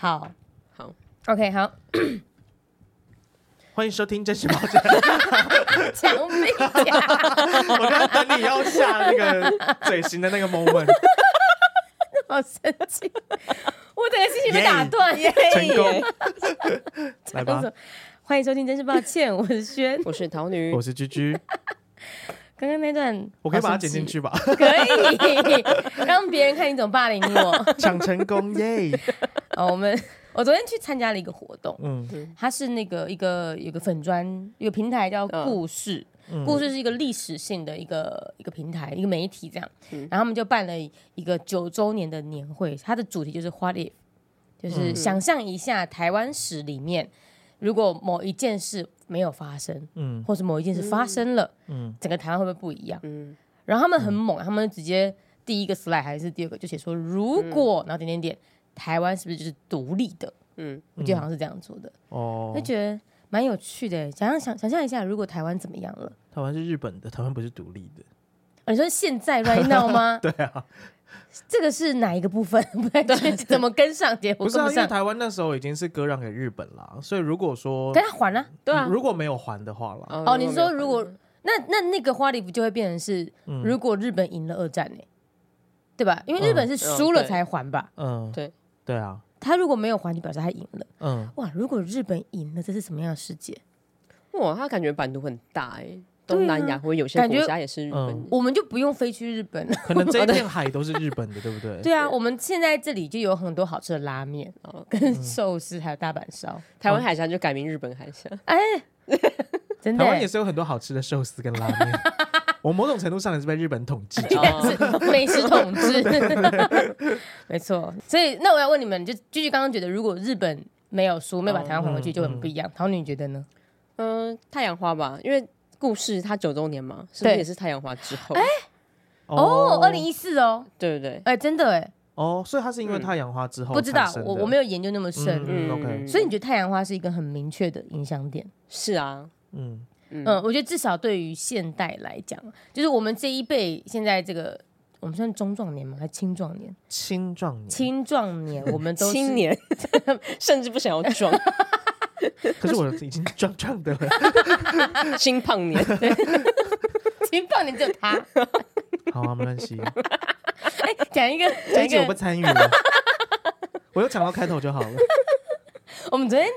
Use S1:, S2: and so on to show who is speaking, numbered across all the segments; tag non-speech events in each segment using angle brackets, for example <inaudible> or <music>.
S1: 好，
S2: 好
S1: ，OK，好，<coughs>
S3: 欢迎收听真实报价。<laughs>
S1: 讲没讲？
S3: 我刚刚等你要下那个嘴型的那个 moment，<laughs>
S1: 好生气，我整个心情被打断耶！
S3: 成功，<laughs> 来吧，
S1: 欢迎收听，真是抱歉，我是轩，
S2: 我是桃女，
S3: 我是居居。
S1: 刚刚那段
S3: 我可以把它剪进去吧？
S1: 可以，让别人看你怎么霸凌我。
S3: 抢成功耶！
S1: 哦，我们我昨天去参加了一个活动，
S3: 嗯，
S1: 它是那个一个有个粉砖，一个平台叫故事，嗯、故事是一个历史性的一个一个平台，一个媒体这样。嗯、然后他们就办了一个九周年的年会，它的主题就是 What if，就是想象一下台湾史里面。如果某一件事没有发生，嗯，或是某一件事发生了，嗯，整个台湾会不会不一样？嗯，然后他们很猛，他们直接第一个 slide 还是第二个就写说，如果然后点点点，台湾是不是就是独立的？嗯，我记得好像是这样做的。哦，就觉得蛮有趣的。想象想想象一下，如果台湾怎么样了？
S3: 台湾是日本的，台湾不是独立的。
S1: 你说现在 right now 吗？<laughs>
S3: 对啊。
S1: 这个是哪一个部分？<laughs> 不太对，怎么跟上节目？
S3: 不是啊，因为台湾那时候已经是割让给日本了，所以如果说
S1: 跟他还了，对啊，
S3: 如果没有还的话了，
S1: 哦，你说如果那那那个花里不就会变成是，如果日本赢了二战呢，对吧？因为日本是输了才还吧？嗯，对
S3: 对啊，
S1: 他如果没有还，就表示他赢了。嗯，哇，如果日本赢了，这是什么样的世界？
S2: 哇，他感觉版图很大哎。东南亚或有些国家也是日本，
S1: 我们就不用飞去日本了。
S3: 可能这一片 <laughs> 海都是日本的，对不对？
S1: 对啊，我们现在这里就有很多好吃的拉面，跟寿司，还有大阪烧。
S2: 台湾海峡就改名日本海峡。
S1: 哎，真的，
S3: 台湾也是有很多好吃的寿司跟拉面。<laughs> 我某种程度上也是被日本统治，<laughs>
S1: 美食统治。<laughs> 没错，所以那我要问你们，就继续刚刚觉得，如果日本没有输，没有把台湾还回去，就很不一样。桃女你觉得呢？
S2: 嗯，太阳花吧，因为。故事它九周年嘛，是不是也是太阳花之后？哎，
S1: 哦，二零一四哦，
S2: 对不对？
S1: 哎，真的哎，
S3: 哦，所以它是因为太阳花之后，
S1: 不知道我我没有研究那么深，
S3: 嗯，OK。
S1: 所以你觉得太阳花是一个很明确的影响点？
S2: 是啊，
S1: 嗯嗯，我觉得至少对于现代来讲，就是我们这一辈现在这个，我们算中壮年吗？还是青壮年？
S3: 青壮年，
S1: 青壮年，我们都
S2: 青年，<laughs> 甚至不想要壮。<laughs>
S3: 可是我已经壮壮的了，<laughs>
S2: 青胖年，
S1: 青胖年只有他。
S3: 好啊，没关系。
S1: 哎，讲一个，
S3: 讲一个我不参与了，我又抢到开头就好了。
S1: 我们昨天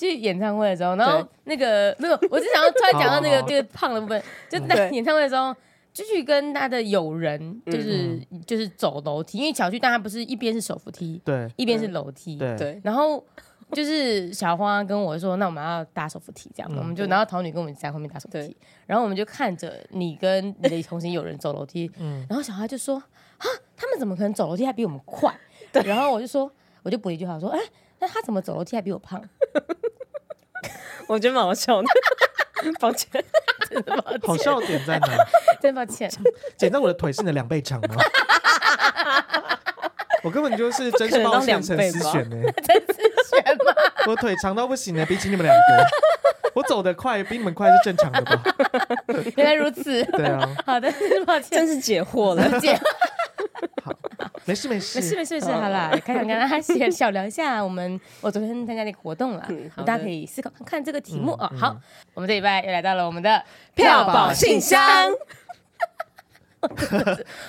S1: 去演唱会的时候，然后那个没有，我是想要突然讲到那个 <laughs> 这个胖的部分，就在演唱会的时候，就去跟他的友人，就是就是走楼梯，因为小区大家不是一边是手扶梯，对，一边是楼梯，对，然后。就是小花跟我说，那我们要搭手扶梯，这样，嗯、我们就然后桃女跟我们在后面搭手扶梯，然后我们就看着你跟你的同行友人走楼梯，<laughs> 嗯，然后小花就说啊，他们怎么可能走楼梯还比我们快？对，然后我就说，我就补一句话说，哎、欸，那他怎么走楼梯还比我胖？<laughs>
S2: 我觉得蛮好笑的，<laughs> 抱歉，<laughs>
S1: 真的抱歉，
S3: 好笑点在哪？
S1: 真抱歉，
S3: 减到我的腿是你的两倍长吗？我根本就是真是抱歉，陈思璇呢？
S1: 陈思璇吗？
S3: 我腿长到不行呢，比起你们两个，我走得快，比你们快是正常的吧？
S1: 原来如此。
S3: 对啊。
S1: 好的，抱歉，
S2: 真是解惑了，解。
S3: 好，没事没事，
S1: 没事没事没事，好了，开场跟大家小聊一下，我们我昨天参加那个活动了，大家可以思考看看这个题目哦。好，我们这礼拜又来到了我们的
S2: 票宝信箱。<laughs>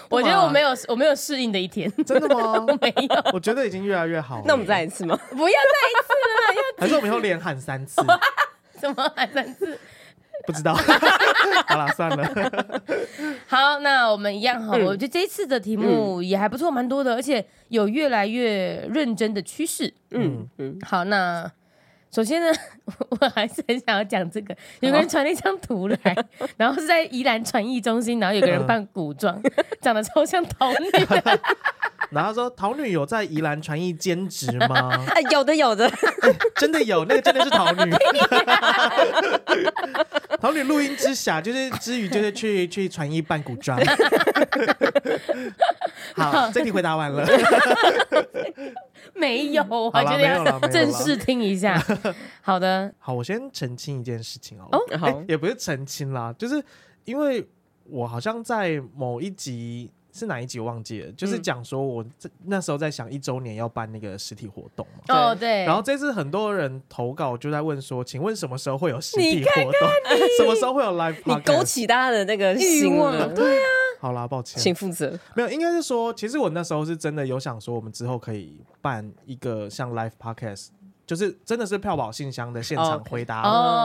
S1: 我觉得我没有，我没有适应的一天。
S3: 真的吗？<laughs>
S1: 我没有。
S3: 我觉得已经越来越好了。
S2: 那我们再一次吗？<laughs>
S1: 不要再一次了，要
S3: 还是我们以后连喊三次？
S1: 怎么喊三次？
S3: 不知道。好了，算了。<laughs>
S1: 好，那我们一样哈。我觉得这一次的题目也还不错，蛮多的，而且有越来越认真的趋势。嗯嗯。好，那。首先呢，<laughs> 我还是很想要讲这个，有个人传了一张图来，然后是在宜兰传艺中心，然后有个人扮古装，长得超像桃女。<laughs>
S3: 然后说桃女有在宜兰传艺兼职吗？<laughs>
S2: 有的有的，
S3: 真的有，那个真的是桃女。<laughs> 桃女录音之下，就是之余就是去去传艺扮古装。<laughs> 好，这题回答完了。
S1: 没有，我觉得要正式听一下。好的，
S3: 好，我先澄清一件事情哦。好，也不是澄清啦，就是因为我好像在某一集是哪一集我忘记了，就是讲说我这那时候在想一周年要办那个实体活动嘛。
S1: 哦，对。
S3: 然后这次很多人投稿就在问说，请问什么时候会有实体活动？<laughs> 什么时候会有 live？
S2: 你勾起大家的那个欲望，
S1: 对啊。
S3: 好啦，抱歉，
S2: 请负责。
S3: 没有，应该是说，其实我那时候是真的有想说，我们之后可以办一个像 live podcast。就是真的是票宝信箱的现场回答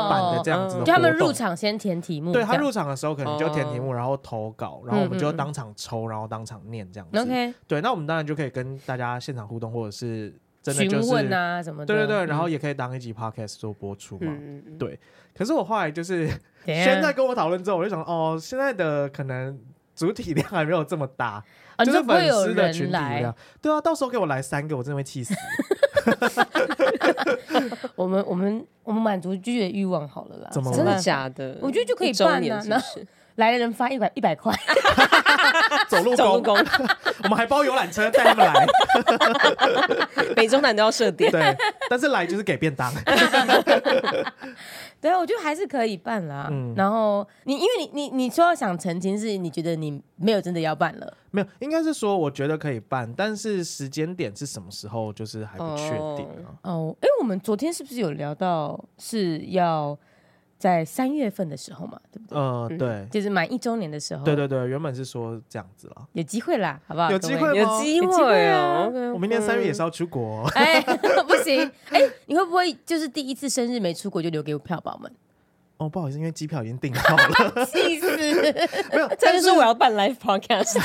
S3: 版的这样子的，
S1: 就他们入场先填题目，
S3: 对他入场的时候可能就填题目，然后投稿，然后我们就当场抽，然后当场念这样子。OK，对，那我们当然就可以跟大家现场互动，或者是真的就是
S1: 询问啊什么的。
S3: 对对对，然后也可以当一集 podcast 做播出嘛。对，可是我后来就是现在跟我讨论之后，我就想哦，现在的可能主体量还没有这么大，就是粉丝的群体量。对啊，到时候给我来三个，我真的会气死。<laughs>
S1: 我们我们我们满足拒绝的欲望好了啦，
S3: 怎么
S2: 真的假的？
S1: 我觉得就可以办啊，那 <laughs> 来的人发一百一百块，
S3: 走 <laughs> 路走路工，我们还包游览车带他们来，
S2: 北中南都要设点，
S3: 对，但是来就是给便当。
S1: 对啊，我觉得还是可以办啦。嗯，然后你因为你你你说要想澄清，是你觉得你没有真的要办了？
S3: 没有，应该是说我觉得可以办，但是时间点是什么时候，就是还不确定啊。
S1: 哦，哎，我们昨天是不是有聊到是要？在三月份的时候嘛，对不对？
S3: 嗯，对，
S1: 就是满一周年的时候。
S3: 对对对，原本是说这样子了，
S1: 有机会啦，好不好？
S3: 有机会，
S2: 有机会哦。
S3: 我明年三月也是要出国。
S1: 哎，<laughs> 不行，哎，你会不会就是第一次生日没出国就留给票宝们？
S3: 哦，不好意思，因为机票已经订好了。<laughs>
S1: 气死！
S3: 没有，
S2: 他就说我要办 live podcast。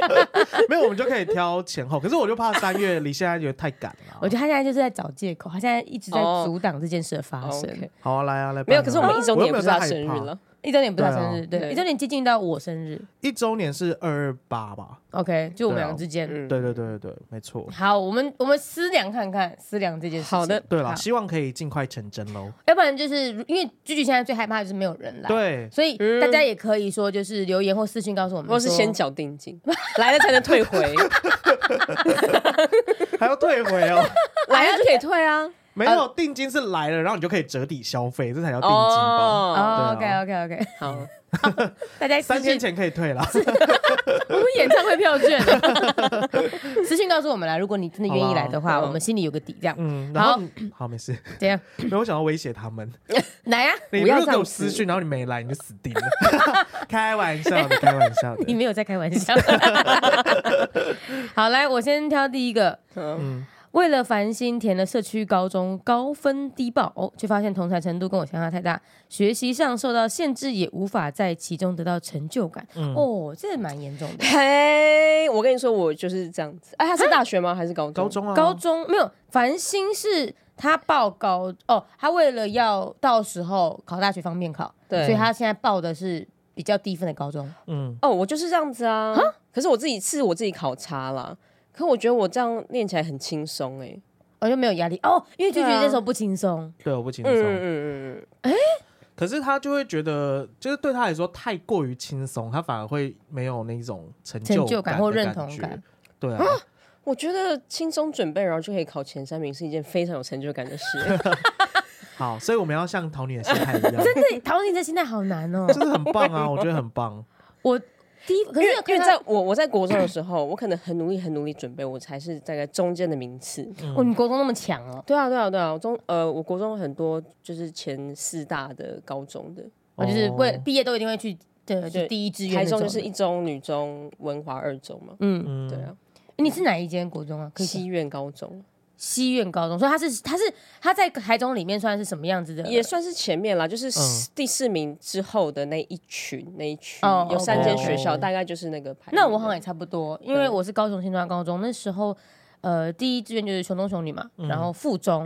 S2: <laughs>
S3: 没有，我们就可以挑前后。可是我就怕三月离现在觉得太赶了。
S1: 我觉得他现在就是在找借口，他现在一直在阻挡这件事的发生。
S3: 好啊，来啊，来。
S2: 没有，可是我们一周年不是他生日了。
S1: 一周年不是他生日，对，一周年接近到我生日。
S3: 一周年是二二八吧
S1: ？OK，就我们两个之间。
S3: 对对对对对，没错。
S1: 好，我们我们思量看看，思量这件事情。
S2: 好的，
S3: 对了，希望可以尽快成真喽。
S1: 要不然就是因为居居现在最害怕就是没有人来，
S3: 对，
S1: 所以大家也可以说就是留言或私信告诉我们，
S2: 或是先缴定金，<laughs> 来了才能退回，<laughs>
S3: 还要退回哦，<laughs>
S2: 来了就可以退啊。
S3: 没有定金是来了，然后你就可以折抵消费，这才叫定金吧
S1: ？OK OK OK，好，<laughs> 大家
S3: 三天前可以退了。<laughs>
S1: 我们演唱会票券，<laughs> 私信告诉我们来，如果你真的愿意来的话，我们心里有个底，这样。嗯，
S3: 好，好，没事。
S1: 这样，
S3: 没有想要威胁他们。
S1: 来呀，
S3: 你不要给我私讯，然后你没来，你就死定了。开玩笑的，开玩笑的。
S1: 你没有在开玩笑。好，来，我先挑第一个。嗯。为了繁星填了社区高中，高分低报哦，却发现同才程度跟我相差太大，学习上受到限制，也无法在其中得到成就感。嗯、哦，这蛮严重的。
S2: 嘿，我跟你说，我就是这样子。哎、啊，他是大学吗？还是高中？
S3: 高中啊，
S1: 高中没有。繁星是他报高哦，他为了要到时候考大学方便考，对，所以他现在报的是比较低分的高中。
S2: 嗯，哦，我就是这样子啊。蛤可是我自己是我自己考差了。可我觉得我这样练起来很轻松哎，
S1: 我就没有压力。哦，因为就觉得那时候不轻松，
S3: 对，我不轻松，嗯嗯嗯嗯，哎，可是他就会觉得，就是对他来说太过于轻松，他反而会没有那种成就感或认同感，对啊，
S2: 我觉得轻松准备然后就可以考前三名是一件非常有成就感的事。<laughs>
S3: 好，所以我们要像桃女的心态一样，<laughs>
S1: 真的，桃女的心态好难哦，<laughs>
S3: 真的很棒啊，我觉得很棒，
S1: 我。第一，可是
S2: 因为在我我在国中的时候，我可能很努力很努力准备，我才是大概中间的名次。
S1: 哦，你国中那么强哦？
S2: 对啊对啊对啊，我中呃，我国中很多就是前四大的高中的，
S1: 我就是为毕业都一定会去对，就第一志愿。
S2: 台中就是一中、女中、文华二中嘛。嗯，对啊。
S1: 你是哪一间国中啊？
S2: 西苑高中。
S1: 西苑高中，所以他是他是他在台中里面算是什么样子的？
S2: 也算是前面啦，就是第四名之后的那一群那一群，有三间学校，大概就是那个排。
S1: 那我好像也差不多，因为我是高雄新庄高中，那时候呃第一志愿就是雄中雄女嘛，然后附中，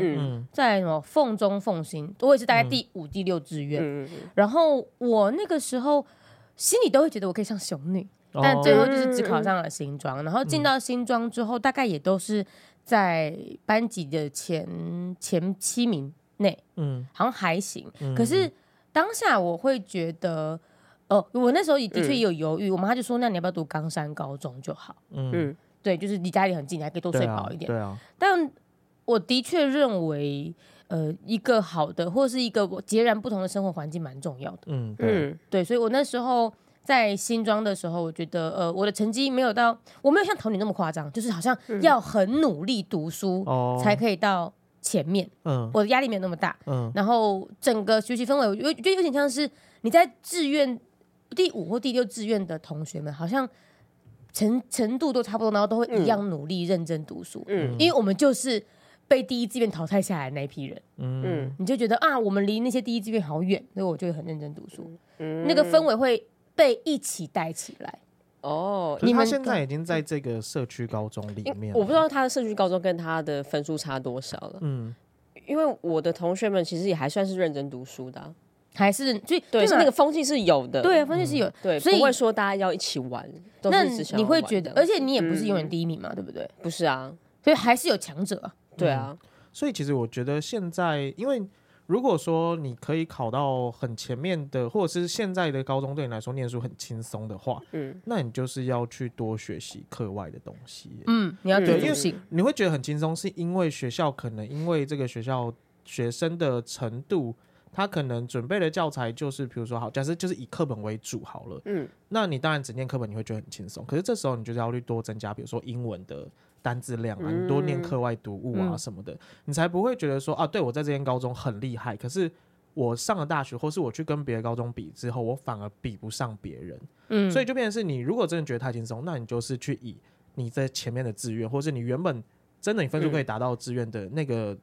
S1: 在什么凤中凤新，我也是大概第五第六志愿。然后我那个时候心里都会觉得我可以上雄女，但最后就是只考上了新庄，然后进到新庄之后，大概也都是。在班级的前前七名内，嗯，好像还行。嗯、可是当下我会觉得，哦，我那时候也的确也有犹豫。嗯、我妈就说：“那你要不要读冈山高中就好？”嗯，对，就是离家里很近，你还可以多睡饱一点。对啊。对啊，但我的确认为，呃，一个好的或者是一个截然不同的生活环境蛮重要的。嗯，对，对，所以我那时候。在新庄的时候，我觉得呃，我的成绩没有到，我没有像桃女那么夸张，就是好像要很努力读书才可以到前面。嗯，我的压力没有那么大。嗯，然后整个学习氛围，我觉得有点像是你在志愿第五或第六志愿的同学们，好像程程度都差不多，然后都会一样努力认真读书。嗯，因为我们就是。被第一志愿淘汰下来的那一批人，嗯，你就觉得啊，我们离那些第一志愿好远，所以我就会很认真读书，嗯，那个氛围会被一起带起来。
S3: 哦，你们现在已经在这个社区高中里面，
S2: 我不知道他的社区高中跟他的分数差多少了，嗯，因为我的同学们其实也还算是认真读书的，啊，
S1: 还是所以
S2: 对，是那个风气是有的，
S1: 对，风气是有，
S2: 对，所以不会说大家要一起玩，
S1: 那你会觉得，而且你也不是永远第一名嘛，对不对？
S2: 不是啊，
S1: 所以还是有强者。
S2: 对啊、嗯，
S3: 所以其实我觉得现在，因为如果说你可以考到很前面的，或者是现在的高中对你来说念书很轻松的话，嗯，那你就是要去多学习课外的东西。
S1: 嗯，你要觉得，因为
S3: 你会觉得很轻松，是因为学校可能因为这个学校学生的程度，他可能准备的教材就是，比如说好，假设就是以课本为主好了，嗯，那你当然只念课本你会觉得很轻松，可是这时候你就是要去多增加，比如说英文的。单字量啊，你多念课外读物啊什么的，嗯、你才不会觉得说啊，对我在这间高中很厉害，可是我上了大学，或是我去跟别的高中比之后，我反而比不上别人。嗯，所以就变成是你如果真的觉得太轻松，那你就是去以你在前面的志愿，或是你原本真的你分数可以达到志愿的那个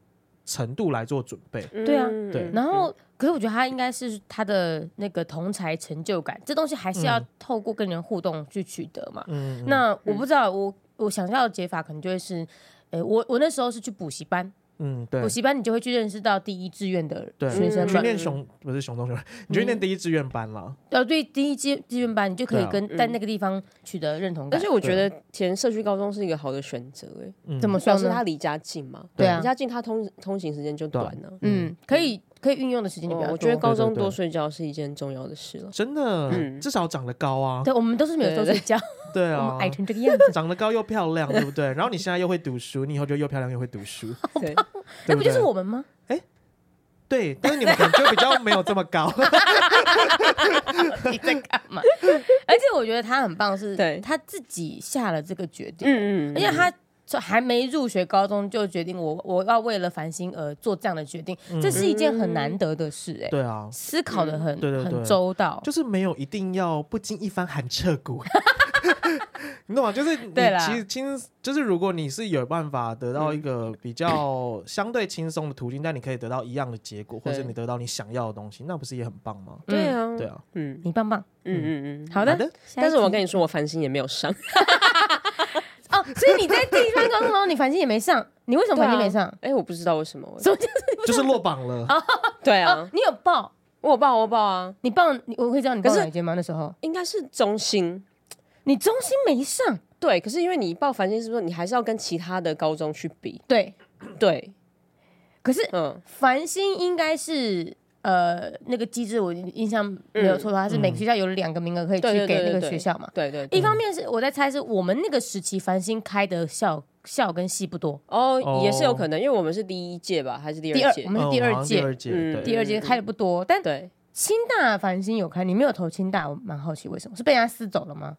S3: 程度来做准备。嗯、
S1: 对啊，
S3: 对。
S1: 然后，可是我觉得他应该是他的那个同才成就感，这东西还是要透过跟人互动去取得嘛。嗯。那我不知道我。我想要的解法可能就会是，诶，我我那时候是去补习班，嗯，对，补习班你就会去认识到第一志愿的学生，
S3: 去念熊不是熊中学，你就念第一志愿班了。
S1: 呃，对，第一志志愿班你就可以跟在那个地方取得认同感。
S2: 但是我觉得填社区高中是一个好的选择，哎，
S1: 怎么说呢？
S2: 是他离家近嘛，对啊，离家近，他通通行时间就短了，
S1: 嗯，可以。可以运用的时间就比较多。
S2: 我觉得高中多睡觉是一件重要的事了。
S3: 真的，至少长得高啊。
S1: 对，我们都是没有多睡觉。<laughs> <laughs>
S3: 对啊，
S1: 矮成这个样子，
S3: 长得高又漂亮，对不对？<laughs> 然后你现在又会读书，你以后就又漂亮又会读书。<laughs>
S1: 对，那不就是我们吗？
S3: 哎，对，但是你们可能就比较没有这么高。
S1: 你在干嘛？而且我觉得他很棒，是他自己下了这个决定。嗯嗯，而且他。还没入学高中就决定我我要为了繁星而做这样的决定，这是一件很难得的事哎。
S3: 对啊，
S1: 思考的很很周到，
S3: 就是没有一定要不经一番寒彻骨，<laughs> 你懂吗？就是你其实轻，就是如果你是有办法得到一个比较相对轻松的途径，但你可以得到一样的结果，或者你得到你想要的东西，那不是也很棒吗？
S1: 对啊，
S3: 对啊，
S1: 嗯，你棒棒，嗯嗯。嗯，好的。
S2: 但是我跟你说，我繁星也没有上。<laughs>
S1: 哦，所以你在第一份工作中，你繁星也没上，你为什么繁星没上？
S2: 哎，我不知道为什么，<laughs>
S3: 就是落榜了。
S2: 对啊，
S1: 你有报，
S2: 我有报，我报啊，
S1: 你报，我会知道你报哪间吗？那时候。
S2: 应该是中兴，
S1: 你中心没上，
S2: 对，可是因为你报繁星，是不是你还是要跟其他的高中去比？
S1: 对，
S2: 对，
S1: 可是嗯，繁星应该是。呃，那个机制我印象没有错的话，是每个学校有两个名额可以去给那个学校嘛？
S2: 对对。
S1: 一方面是我在猜，是我们那个时期繁星开的校校跟系不多
S2: 哦，也是有可能，因为我们是第一届吧，还是第二届？
S1: 我们是第二届，嗯，第二届开的不多。但
S2: 对，
S1: 清大繁星有开，你没有投清大，我蛮好奇为什么？是被人家撕走了吗？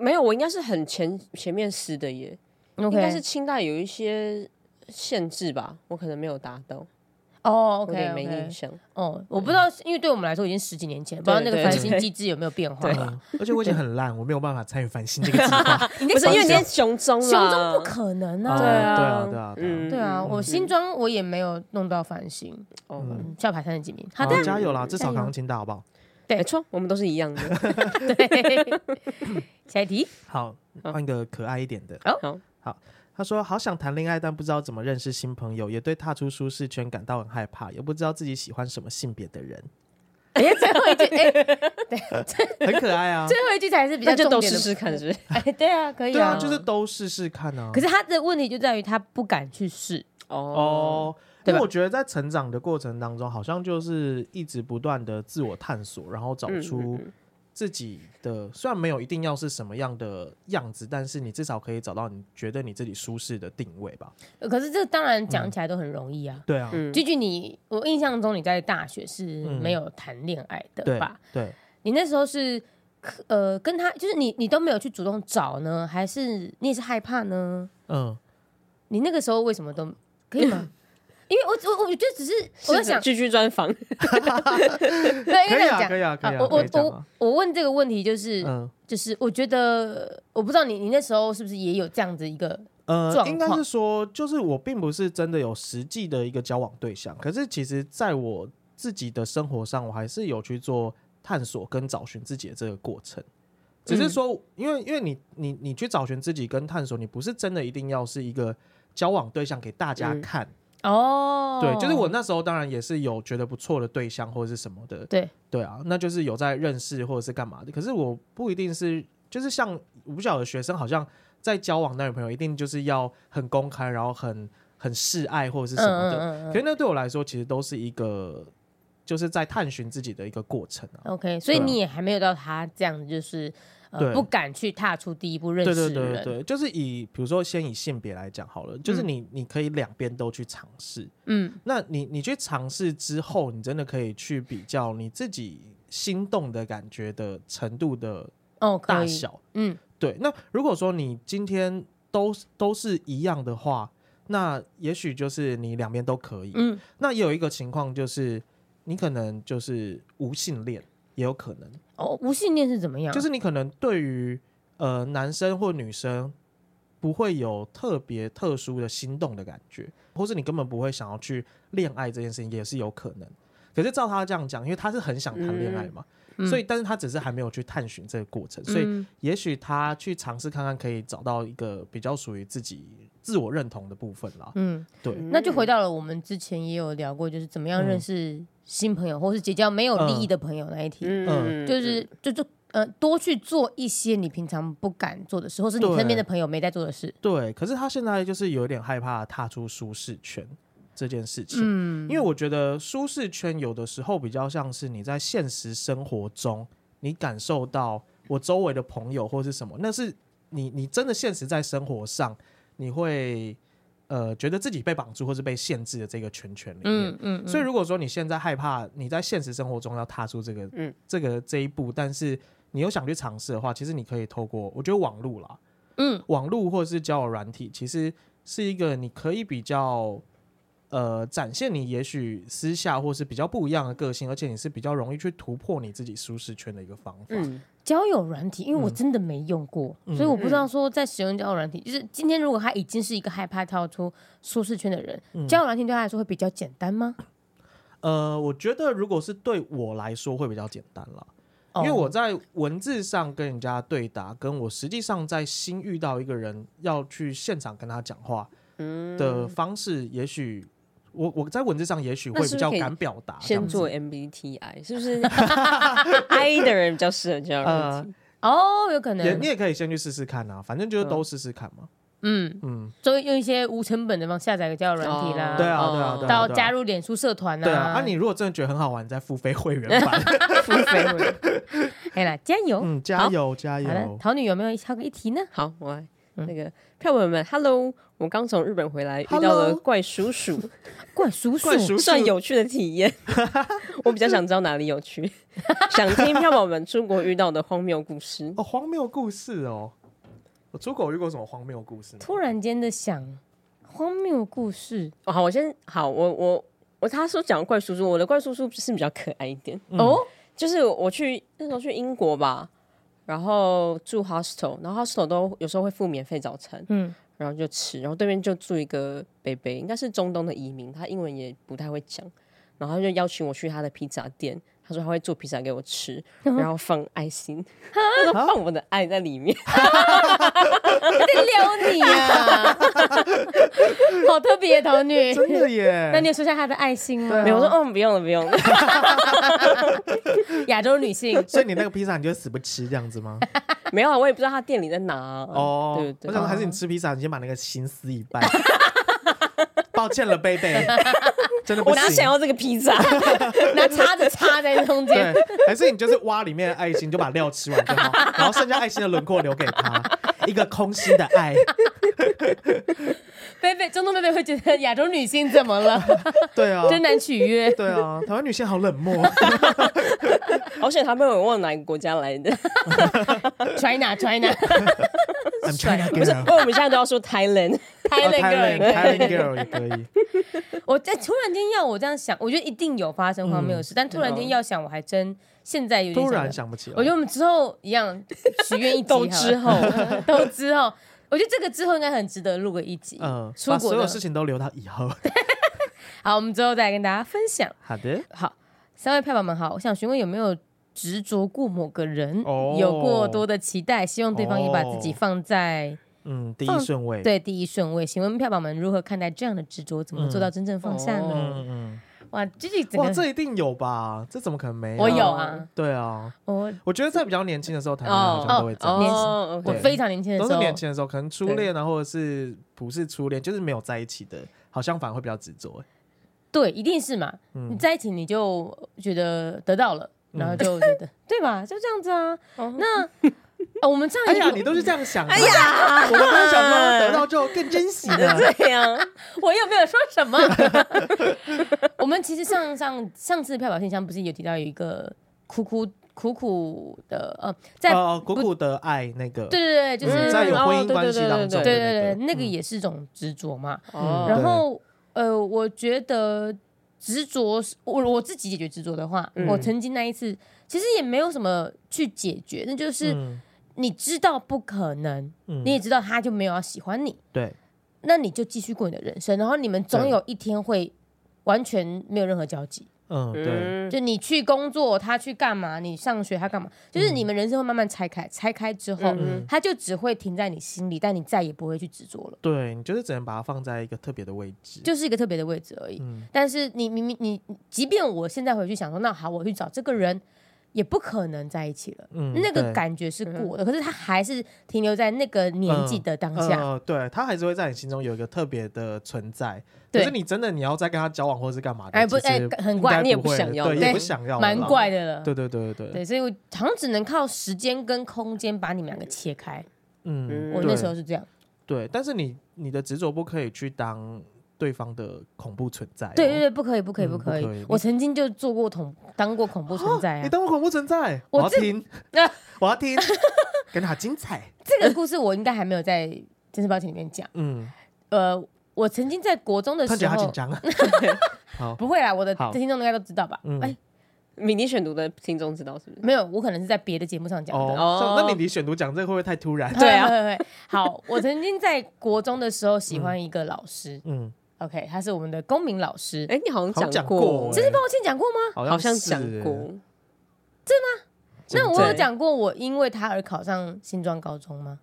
S2: 没有，我应该是很前前面撕的耶。应该是清代有一些限制吧，我可能没有达到。
S1: 哦，OK，
S2: 没印象。
S1: 哦，我不知道，因为对我们来说已经十几年前，不知道那个繁星机制有没有变化。
S3: 而且我已经很烂，我没有办法参与繁星这个计划。<laughs>
S2: 不是因为你在雄中，
S1: 雄中不可能啊。
S2: 对啊，
S3: 对啊，对啊，
S1: 对啊。我新装我也没有弄到繁星，哦，校排三十几名。好的，
S3: 加油啦！至少刚刚清大，好不好？
S1: 对，
S2: 没错，我们都是一样的。<laughs> 对，
S1: 下一题。
S3: 好，换一个可爱一点的。
S2: 好，
S3: 好。他说：“好想谈恋爱，但不知道怎么认识新朋友，也对踏出舒适圈感到很害怕，也不知道自己喜欢什么性别的人。”
S1: 哎，最后一句，哎，<laughs>
S3: 对，很可爱啊。
S1: 最后一句才是比较重点的，
S2: 试试看，是不是？<laughs>
S1: 哎，对啊，可以啊，
S3: 对啊，就是都试试看啊。
S1: 可是他的问题就在于他不敢去试
S3: 哦，因为我觉得在成长的过程当中，好像就是一直不断的自我探索，然后找出。自己的虽然没有一定要是什么样的样子，但是你至少可以找到你觉得你自己舒适的定位吧。
S1: 可是这当然讲起来都很容易啊。嗯、
S3: 对啊
S1: ，Gigi，你我印象中你在大学是没有谈恋爱的吧？
S3: 对，对
S1: 你那时候是呃，跟他就是你，你都没有去主动找呢，还是你也是害怕呢？嗯，你那个时候为什么都可以吗？因为我我我觉得只是我在想
S2: 继续专访，<laughs>
S1: 对，可以
S3: 啊，可以啊，可以啊。
S1: 我我我我问这个问题就是，就是我觉得我不知道你你那时候是不是也有这样子一个呃，
S3: 应该是说，就是我并不是真的有实际的一个交往对象，可是其实在我自己的生活上，我还是有去做探索跟找寻自己的这个过程。只是说，因为因为你你你去找寻自己跟探索，你不是真的一定要是一个交往对象给大家看。
S1: 哦，
S3: 对，就是我那时候当然也是有觉得不错的对象或者是什么的，
S1: 对
S3: 对啊，那就是有在认识或者是干嘛的。可是我不一定是，就是像我不晓得学生好像在交往男女朋友一定就是要很公开，然后很很示爱或者是什么的。嗯嗯嗯，可是那对我来说，其实都是一个就是在探寻自己的一个过程啊。
S1: OK，所以你也还没有到他这样，就是。呃、不敢去踏出第一步认识人。
S3: 对对对对，就是以比如说先以性别来讲好了，就是你你可以两边都去尝试，嗯，那你你去尝试之后，你真的可以去比较你自己心动的感觉的程度的哦大小，哦、嗯，对。那如果说你今天都都是一样的话，那也许就是你两边都可以，嗯。那也有一个情况就是你可能就是无性恋。也有可能
S1: 哦，无性恋是怎么样？
S3: 就是你可能对于呃男生或女生不会有特别特殊的心动的感觉，或是你根本不会想要去恋爱这件事情也是有可能。可是照他这样讲，因为他是很想谈恋爱嘛，嗯、所以但是他只是还没有去探寻这个过程，嗯、所以也许他去尝试看看，可以找到一个比较属于自己自我认同的部分啦。嗯，对，
S1: 那就回到了我们之前也有聊过，就是怎么样认识、嗯。新朋友，或是结交没有利益的朋友那一题，嗯，就是就就呃多去做一些你平常不敢做的事，或是你身边的朋友没在做的事。
S3: 对，可是他现在就是有点害怕踏出舒适圈这件事情，嗯，因为我觉得舒适圈有的时候比较像是你在现实生活中，你感受到我周围的朋友或是什么，那是你你真的现实在生活上你会。呃，觉得自己被绑住或是被限制的这个圈圈里面，嗯嗯嗯、所以如果说你现在害怕你在现实生活中要踏出这个，嗯、这个这一步，但是你又想去尝试的话，其实你可以透过我觉得网络啦，嗯，网络或者是交友软体，其实是一个你可以比较呃展现你也许私下或是比较不一样的个性，而且你是比较容易去突破你自己舒适圈的一个方法。嗯
S1: 交友软体，因为我真的没用过，嗯、所以我不知道说在使用交友软体，嗯、就是今天如果他已经是一个害怕跳出舒适圈的人，嗯、交友软体对他来说会比较简单吗？
S3: 呃，我觉得如果是对我来说会比较简单了，哦、因为我在文字上跟人家对答，跟我实际上在新遇到一个人要去现场跟他讲话的方式，也许。我我在文字上也许会比较敢表达，
S2: 先做 MBTI 是不是？I 的人比较适合这样。
S1: 哦、呃，oh, 有可能。
S3: 也你也可以先去试试看啊，反正就是都试试看嘛。嗯
S1: 嗯，就用一些无成本的方式下载个交友软体啦。
S3: 对啊对啊对啊。
S1: 到加入脸书社团啊。
S3: 对啊，那你如果真的觉得很好玩，再付费会员版。<laughs> 付费会员。
S1: 可以了，加油。
S3: 嗯，加油加油。
S1: 桃女有没有挑个议题呢？
S2: 好，我来。那个票友们，Hello。我刚从日本回来，遇到了 <laughs> 怪叔叔，
S1: 怪叔叔
S2: 算有趣的体验。<laughs> 我比较想知道哪里有趣，<laughs> 想听票友们出国遇到的荒谬故事。
S3: 哦，荒谬故事哦，我出国遇过什么荒谬故事？
S1: 突然间的想，荒谬故事。
S2: 哦，好，我先好，我我我他说讲怪叔叔，我的怪叔叔是比较可爱一点哦，就是我去那时候去英国吧，然后住 hostel，然后 hostel 都有时候会付免费早餐，嗯。然后就吃，然后对面就住一个北北，应该是中东的移民，他英文也不太会讲，然后他就邀请我去他的披萨店，他说他会做披萨给我吃，然后放爱心，<laughs> 他说放我的爱在里面，<laughs>
S1: 有点撩你啊，<laughs> 好特别的头女，
S3: 真的耶，
S1: 那你有收下他的爱心吗？
S2: 没有，我说嗯，不用了，不用了，
S1: 亚洲女性，
S3: 所以你那个披萨你就死不吃这样子吗？
S2: 没有啊，我也不知道他店里在哪哦。对对，
S3: 我想还是你吃披萨，你先把那个心撕一半。抱歉了，贝贝，<laughs> 真的不行。
S2: 我哪想要这个披萨？<laughs>
S1: 拿叉子插在中间。
S3: 还是你就是挖里面的爱心，就把料吃完就好，<laughs> 然后剩下爱心的轮廓留给他，一个空心的爱。
S1: 贝贝，中东贝贝会觉得亚洲女性怎么了？
S3: 对啊，
S1: 真难取悦。
S3: 对啊，台湾女性好冷漠。
S2: 而且他们有问哪个国家来的
S3: 不是，
S2: 因为我们现在都要说
S1: Thailand，Thailand <laughs>
S3: girl 也可以。<laughs>
S1: 我在突然间要我这样想，我觉得一定有发生过没有事，但突然间要想，我还真现在有点
S3: 突然想不起来。
S1: 我觉得我们之后一样许愿一集，<laughs>
S2: 之后，
S1: 都之后。我觉得这个之后应该很值得录个一集，
S3: 嗯，把所有事情都留到以后。
S1: 好，我们之后再来跟大家分享。
S3: 好的，
S1: 好，三位票宝们好，我想询问有没有执着过某个人，有过多的期待，希望对方也把自己放在
S3: 嗯第一顺位，
S1: 对第一顺位。请问票宝们如何看待这样的执着？怎么做到真正放下呢？嗯嗯。哇，这这
S3: 哇，这一定有吧？这怎么可能没有？
S1: 我有啊。
S3: 对啊，我我觉得在比较年轻的时候，谈恋爱好像都会这样。
S1: 年轻，我非常年轻的时候，
S3: 都是年轻的时候，可能初恋啊，或者是不是初恋，就是没有在一起的，好像反而会比较执着。
S1: 对，一定是嘛。你在一起，你就觉得得到了，然后就觉得对吧？就这样子啊。那。哦，我们这样，
S3: 哎呀，你都是这样想的。哎呀，我们都是想说得到之后更珍惜的。<laughs>
S1: 对呀，我又没有说什么。<laughs> 我们其实上上上次票宝信箱不是有提到有一个苦苦苦苦的呃，在
S3: 苦苦的爱那个，
S1: 对对对，就是
S3: 在有婚姻关系当中，
S1: 对对对，那个也是一种执着嘛。然后呃，我觉得执着，我我自己解决执着的话，我曾经那一次其实也没有什么去解决，那就是。你知道不可能，嗯、你也知道他就没有要喜欢你，
S3: 对，
S1: 那你就继续过你的人生，然后你们总有一天会完全没有任何交集。
S3: 嗯，对，
S1: 就你去工作，他去干嘛？你上学，他干嘛？就是你们人生会慢慢拆开，拆开之后，嗯、他就只会停在你心里，但你再也不会去执着了。
S3: 对，你就是只能把它放在一个特别的位置，
S1: 就是一个特别的位置而已。嗯、但是你明明你，即便我现在回去想说，那好，我去找这个人。也不可能在一起了，嗯，那个感觉是过的，可是他还是停留在那个年纪的当下，
S3: 对，他还是会在你心中有一个特别的存在。可是你真的你要再跟他交往或是干嘛的，哎不哎，
S1: 很怪，
S2: 你也不想要，
S3: 对，也不想要，
S1: 蛮怪的了。
S3: 对对对对
S1: 对，所以我好像只能靠时间跟空间把你们两个切开。嗯，我那时候是这样。
S3: 对，但是你你的执着不可以去当。对方的恐怖存在，
S1: 对对对，不可以，不可以，不可以。我曾经就做过恐，当过恐怖存在。
S3: 你当过恐怖存在？我要听，<laughs> 我要听，<laughs> 感觉好精彩。<laughs>
S1: 这个故事我应该还没有在《真实报情》里面讲。嗯，呃，我曾经在国中的时候，
S3: 好紧张啊。
S1: 好，不会啦，我的听众应该都知道吧？哎，
S2: 敏迪选读的听众知道是不是？
S1: 没有，我可能是在别的节目上讲的。
S3: 哦，那敏迪选读讲这个会不会太突然？
S1: 对啊，会会。好，我曾经在国中的时候喜欢一个老师。嗯。OK，他是我们的公民老师。
S2: 哎，你好像讲过，
S1: 这是抱歉讲过吗？
S2: 好像讲过，
S1: 真的吗？那我有讲过我因为他而考上新庄高中吗？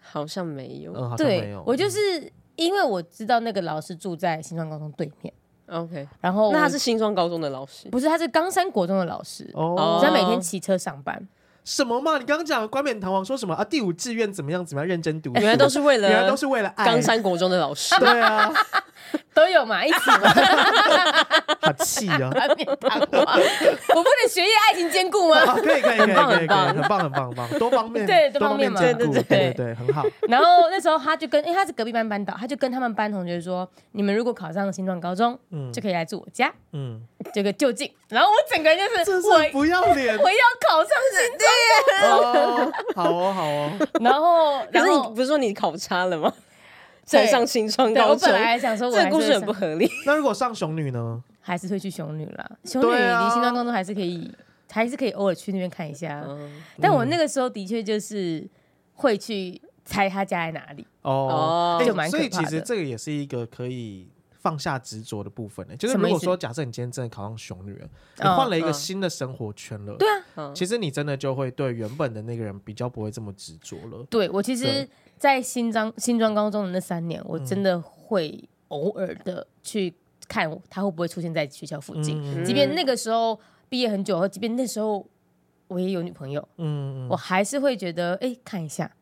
S2: 好像没有。
S1: 对，我就是因为我知道那个老师住在新庄高中对面。
S2: OK，
S1: 然后
S2: 那他是新庄高中的老师？
S1: 不是，他是冈山国中的老师。哦，他每天骑车上班。
S3: 什么嘛？你刚刚讲冠冕堂皇说什么啊？第五志愿怎么样？怎么样？认真读，
S2: 原来都是为了，
S3: 原来都是为了爱。
S2: 冈山国中的老师，
S3: 对啊。<laughs>
S1: 都有嘛，一起嘛，<laughs>
S3: 好气啊！
S1: 冠冕堂皇，我不能学业爱情兼顾吗？
S3: 可以可以可以可以，很棒很棒很棒很棒，多方面
S1: 对多方面嘛，对对
S3: 对对很好。
S1: 然后那时候他就跟，因为他是隔壁班班导，他就跟他们班同学说：“你们如果考上新庄高中，嗯，就可以来住我家，嗯，这个就近。”然后我整个人就是我
S3: 不要脸，
S1: 我要考上新庄，
S3: 好哦好哦。<laughs>
S1: 然后
S2: 可是你不是说你考差了吗？再上新庄高中，我本
S1: 想说，
S2: 这个故事很不合理。
S3: 那如果上雄女呢？
S1: 还是会去雄女啦。雄女离新庄高中还是可以，还是可以偶尔去那边看一下。但我那个时候的确就是会去猜他家在哪里
S3: 哦，就蛮。所以其实这个也是一个可以放下执着的部分呢。就是如果说假设你今天真的考上雄女了，你换了一个新的生活圈了，
S1: 对啊，
S3: 其实你真的就会对原本的那个人比较不会这么执着了。
S1: 对我其实。在新庄新庄高中的那三年，我真的会偶尔的去看他会不会出现在学校附近，嗯、即便那个时候毕业很久后，即便那时候我也有女朋友，嗯，我还是会觉得哎、欸、看一下，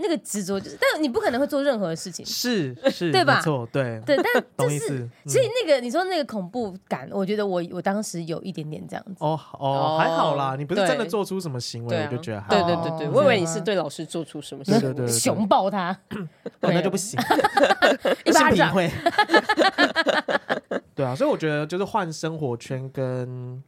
S1: 那个执着就是，但你不可能会做任何事情，
S3: 是 <laughs> 是，
S1: 对吧？
S3: 错，对
S1: 对，但 <laughs>
S3: 懂
S1: 意思。所以那个你说那个恐怖感，我觉得我我当时有一点点这样子。
S3: 哦哦，还好啦，你不是真的做出什么行为，我就觉得还好。
S2: 对对对对，我以为你是对老师做出什么行为，<laughs>
S1: 熊抱他，<coughs>
S3: 那就不行，
S1: 一巴掌。
S3: 对啊，所以我觉得就是换生活圈跟。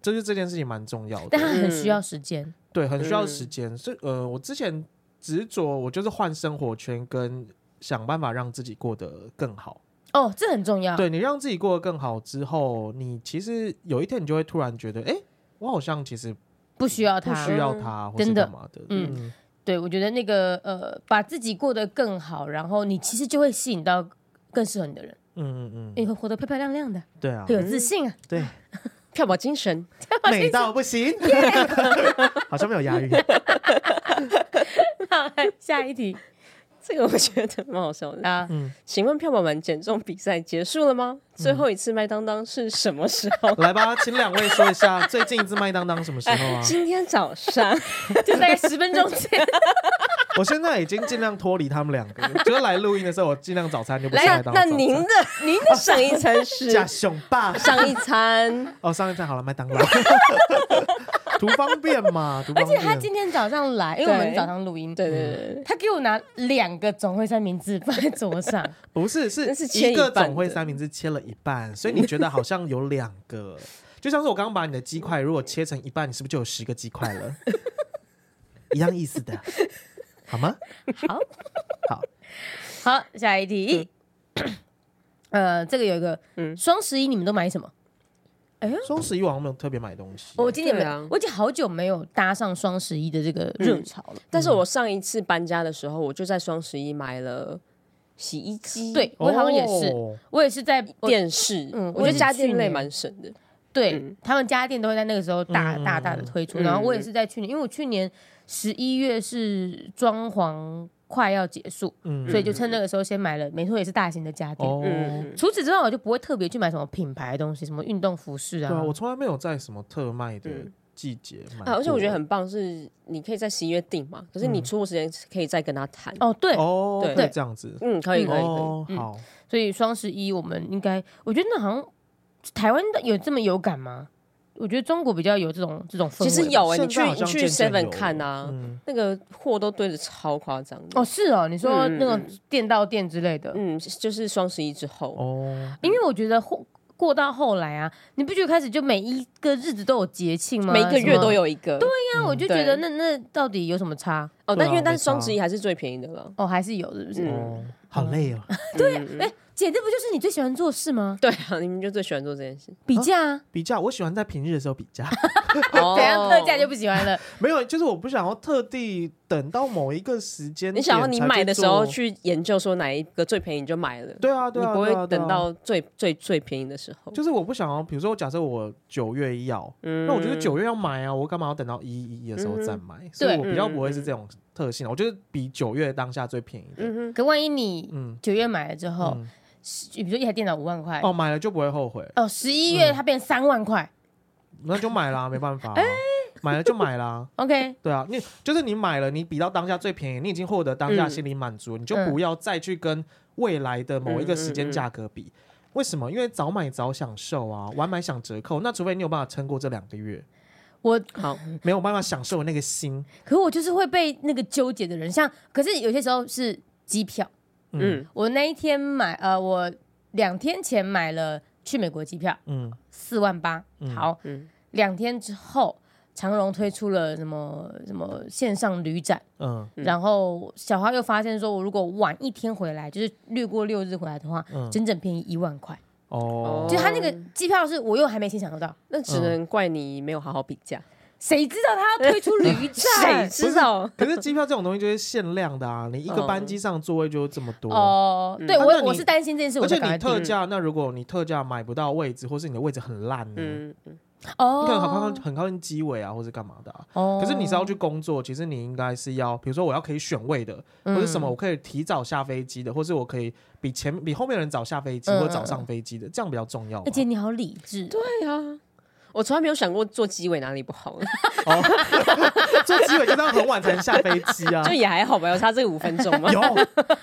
S3: 就是这件事情蛮重要的，
S1: 但它很需要时间。
S3: 对，很需要时间。所以呃，我之前执着，我就是换生活圈，跟想办法让自己过得更好。
S1: 哦，这很重要。
S3: 对，你让自己过得更好之后，你其实有一天你就会突然觉得，哎，我好像其实
S1: 不需要他，
S3: 不需要他，真的嘛的。
S1: 嗯，对，我觉得那个呃，把自己过得更好，然后你其实就会吸引到更适合你的人。嗯嗯嗯，你会活得漂漂亮亮的。
S3: 对啊，
S1: 会有自信啊。
S3: 对。<laughs>
S2: 跳宝精神，<laughs>
S3: 美到不行，<laughs> 好像没有押韵。
S1: 好，下一题，
S2: 这个我觉得蛮好笑的啊。嗯，请问票宝们减重比赛结束了吗？最后一次麦当当是什么时候？
S3: 来吧，请两位说一下最近一次麦当当什么时候啊？
S2: 今天早上，
S1: 就大概十分钟前。
S3: 我现在已经尽量脱离他们两个，<laughs> 就是来录音的时候，我尽量早餐就不吃麦当
S2: 劳。那您的 <laughs> 您的上一餐是？<laughs>
S3: 假熊爸
S2: 上一餐
S3: 哦，上一餐好了，麦当劳，图方便嘛？而
S1: 且他今天早上来，因为我们早上录音，
S2: 对对对，
S1: 他给我拿两个总会三明治放在桌上，
S3: 不是，是一个总会三明治切了一半，所以你觉得好像有两个，就像是我刚刚把你的鸡块如果切成一半，你是不是就有十个鸡块了？一样意思的。好吗？
S1: 好，
S3: 好，
S1: 好，下一题。<coughs> 呃，这个有一个，嗯，双十一你们都买什么？
S3: 哎，双十一我好像没有特别买东西。
S1: 我今年没有，我已经好久没有搭上双十一的这个热潮了。
S2: 但是我上一次搬家的时候，我就在双十一买了洗衣机。
S1: 对，我好像也是，我也是在
S2: 电视。嗯，我觉得家电类蛮省的。
S1: 对，他们家电都会在那个时候大大大的推出。然后我也是在去年，因为我去年。十一月是装潢快要结束，嗯、所以就趁那个时候先买了，没错也是大型的家电。哦、嗯，除此之外，我就不会特别去买什么品牌的东西，什么运动服饰啊。
S3: 对啊，我从来没有在什么特卖的季节买、嗯。
S2: 啊，而且我觉得很棒，是你可以在十一月订嘛，可是你出货时间可以再跟他谈。
S1: 哦，对，
S3: 哦，对，这样子，
S2: 嗯，可以，可以，可以。
S3: 哦、好，
S1: 所以双十一我们应该，我觉得那好像台湾的有这么有感吗？我觉得中国比较有这种这种氛围，
S2: 其实有哎，你去你去 Seven 看啊，那个货都堆的超夸张的。
S1: 哦，是哦，你说那种店到店之类的，
S2: 嗯，就是双十一之后哦，
S1: 因为我觉得过过到后来啊，你不觉得开始就每一个日子都有节庆吗？
S2: 每一个月都有一个。
S1: 对呀，我就觉得那那到底有什么差？
S2: 哦，但因为但是双十一还是最便宜的了。
S1: 哦，还是有，是不是？
S3: 哦，好累哦。<laughs>
S1: 对，哎。姐，这不就是你最喜欢做事吗？
S2: 对啊，你们就最喜欢做这件事，
S1: 比价啊，
S3: 比价。我喜欢在平日的时候比价，<laughs>
S1: 怎样特价就不喜欢了？<laughs>
S3: 没有，就是我不想要特地等到某一个时间，
S2: 你想要你买的时候去研究说哪一个最便宜你就买了。
S3: 对啊，对啊，
S2: 你不会等到最最最便宜的时候。
S3: 就是我不想要，比如说，假设我九月要，那我觉得九月要买啊，我干嘛要等到一一一的时候再买？所以我比较不会是这种特性。我觉得比九月当下最便宜的。
S1: 可万一你九月买了之后。比如说一台电脑五万块
S3: 哦，买了就不会后悔
S1: 哦。十一月它变三万块，
S3: 那就买啦，没办法，<laughs> 买了就买啦。
S1: OK，
S3: 对啊，你就是你买了，你比到当下最便宜，你已经获得当下心理满足，你就不要再去跟未来的某一个时间价格比。为什么？因为早买早享受啊，晚买享折扣。那除非你有办法撑过这两个月，
S1: 我
S3: 好 <laughs> 没有办法享受那个心。
S1: 可我就是会被那个纠结的人，像可是有些时候是机票。嗯，我那一天买，呃，我两天前买了去美国机票，嗯，四万八，好，嗯，两天之后，长荣推出了什么什么线上旅展，嗯，然后小花又发现说，我如果晚一天回来，就是略过六日回来的话，整整便宜一万块，哦，就他那个机票是我又还没先享受到，
S2: 那只能怪你没有好好比价。
S1: 谁知道他要推出旅展？谁知道？<laughs>
S3: 可是机票这种东西就是限量的啊！你一个班机上座位就这么多
S1: 哦。对，我我是担心这件事。
S3: 而且你特价，那如果你特价买不到位置，或是你的位置很烂呢？哦，你可能很靠很靠近机尾啊，或是干嘛的？哦。可是你是要去工作，其实你应该是要，比如说我要可以选位的，或者什么，我可以提早下飞机的，或是我可以比前比后面的人早下飞机或者早上飞机的，这样比较重要。
S1: 而且你好理智。
S2: 对啊。我从来没有想过坐机尾哪里不好。
S3: 哦，<laughs> 做机尾就要很晚才能下飞机啊，
S2: 就也还好吧，有差这个五分钟吗？
S3: 有，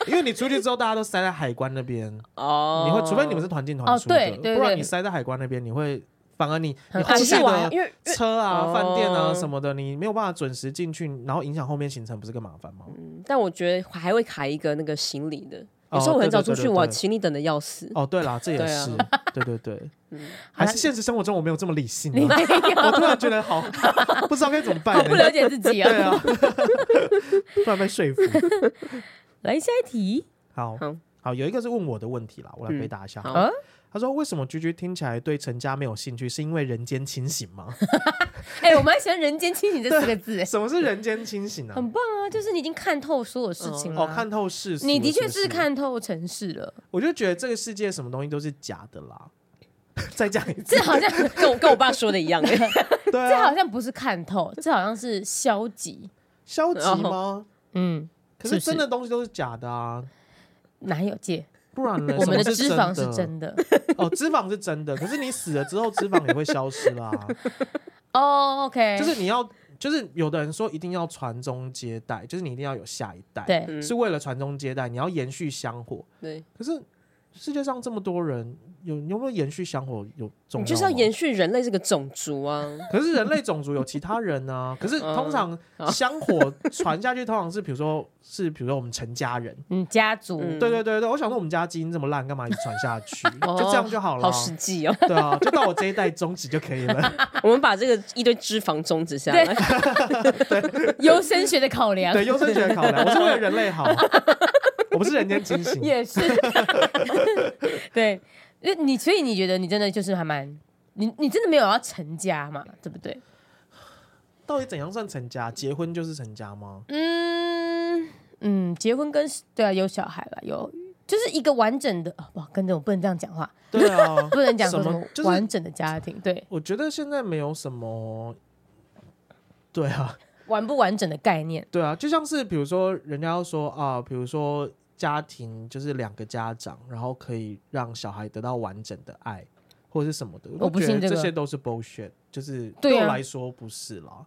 S3: 因为你出去之后，大家都塞在海关那边哦。你会，除非你们是团进团出的，不然你塞在海关那边，你会反而你你后续的车啊、饭店啊什么的，你没有办法准时进去，然后影响后面行程，不是更麻烦吗？
S2: 嗯，但我觉得还会卡一个那个行李的。有时候我很早出去，我请你等的要死。
S3: 哦，对啦，这也是，<laughs> 对对对，<laughs> 还是现实生活中我没有这么理性。我突然觉得好，<laughs> 不知道该怎么办，
S1: 不了解自己啊。对啊，
S3: 突然被说服。
S1: 来下一题。
S3: 好，好，有一个是问我的问题啦，我来回答一下。他说：“为什么居居听起来对陈家没有兴趣？是因为人间清醒吗？” <laughs>
S1: 哎、欸，我蛮喜欢“人间清醒”这四个字。
S3: 什么是人间清醒呢、啊？
S1: 很棒啊，就是你已经看透所有事情了。
S3: 哦，看透世事，
S1: 你的确是看透尘世了。
S3: 我就觉得这个世界什么东西都是假的啦。<laughs> 再讲一次，<laughs>
S1: 这好像
S2: 跟我跟我爸说的一样。
S3: 对、啊，
S1: 这好像不是看透，这好像是消极。
S3: 消极吗？
S1: 嗯。
S3: 可是真的东西都是假的啊，
S1: 哪有借？
S3: 不然呢？<laughs>
S1: 我们的脂肪是真的
S3: 哦，脂肪是真的，可是你死了之后，脂肪也会消失啦。<laughs>
S1: 哦，OK，
S3: 就是你要，就是有的人说一定要传宗接代，就是你一定要有下一代，
S1: 对，
S3: 是为了传宗接代，你要延续香火，
S2: 对。
S3: 可是世界上这么多人。有有没有延续香火？有重要，
S2: 你就是要延续人类这个种族啊！
S3: 可是人类种族有其他人啊。<laughs> 可是通常香火传下去，通常是比如说是比如说我们陈家人，
S1: 嗯，家族，
S3: 对对对对。我想说我们家基因这么烂，干嘛一直传下去？<laughs> 就这样就好了，
S2: 好实际哦。<laughs>
S3: 对啊，就到我这一代终止就可以了。
S2: 我们把这个一堆脂肪终止下来，
S1: 对，优生学的考量，
S3: 对，优生学的考量，我是为了人类好，我不是人间清醒，<laughs>
S1: 也是，<laughs> 对。你所以你觉得你真的就是还蛮你你真的没有要成家嘛？对不对？<laughs>
S3: 到底怎样算成家？结婚就是成家吗？
S1: 嗯嗯，结婚跟对啊有小孩了，有就是一个完整的哇，跟着我不能这样讲话，
S3: 对啊，
S1: 不能讲什么完整的家庭。对，
S3: 我觉得现在没有什么，对啊，
S1: 完不完整的概念？
S3: 对啊，就像是比如说人家要说啊，比如说。家庭就是两个家长，然后可以让小孩得到完整的爱，或者是什么的。我不信这些都是 bullshit，就是对我来说不是啦。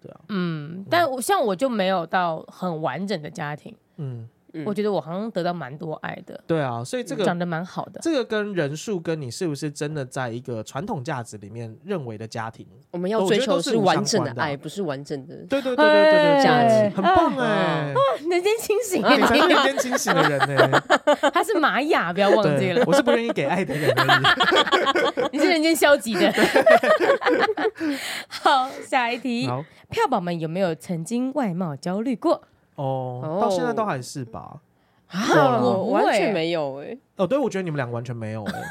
S3: 对啊，
S1: 嗯，但我像我就没有到很完整的家庭，嗯。我觉得我好像得到蛮多爱的，
S3: 对啊，所以这个
S1: 长得蛮好的。
S3: 这个跟人数跟你是不是真的在一个传统价值里面认为的家庭，
S2: 我们要追求是完整的爱，不是完整的。
S3: 对对对对对对，家庭 <laughs> 很棒哎，
S1: 人间清醒，
S3: 你才是人间清醒的人呢。<laughs>
S1: 他是玛雅，不要忘记了。
S3: 我是不愿意给爱的人而已。<laughs>
S1: 你是人间消极的。好，下一题。票宝们有没有曾经外貌焦虑过？
S3: 哦，到现在都还是吧？
S2: 啊，我完全没有哎。
S3: 哦，对，我觉得你们两个完全没有哎。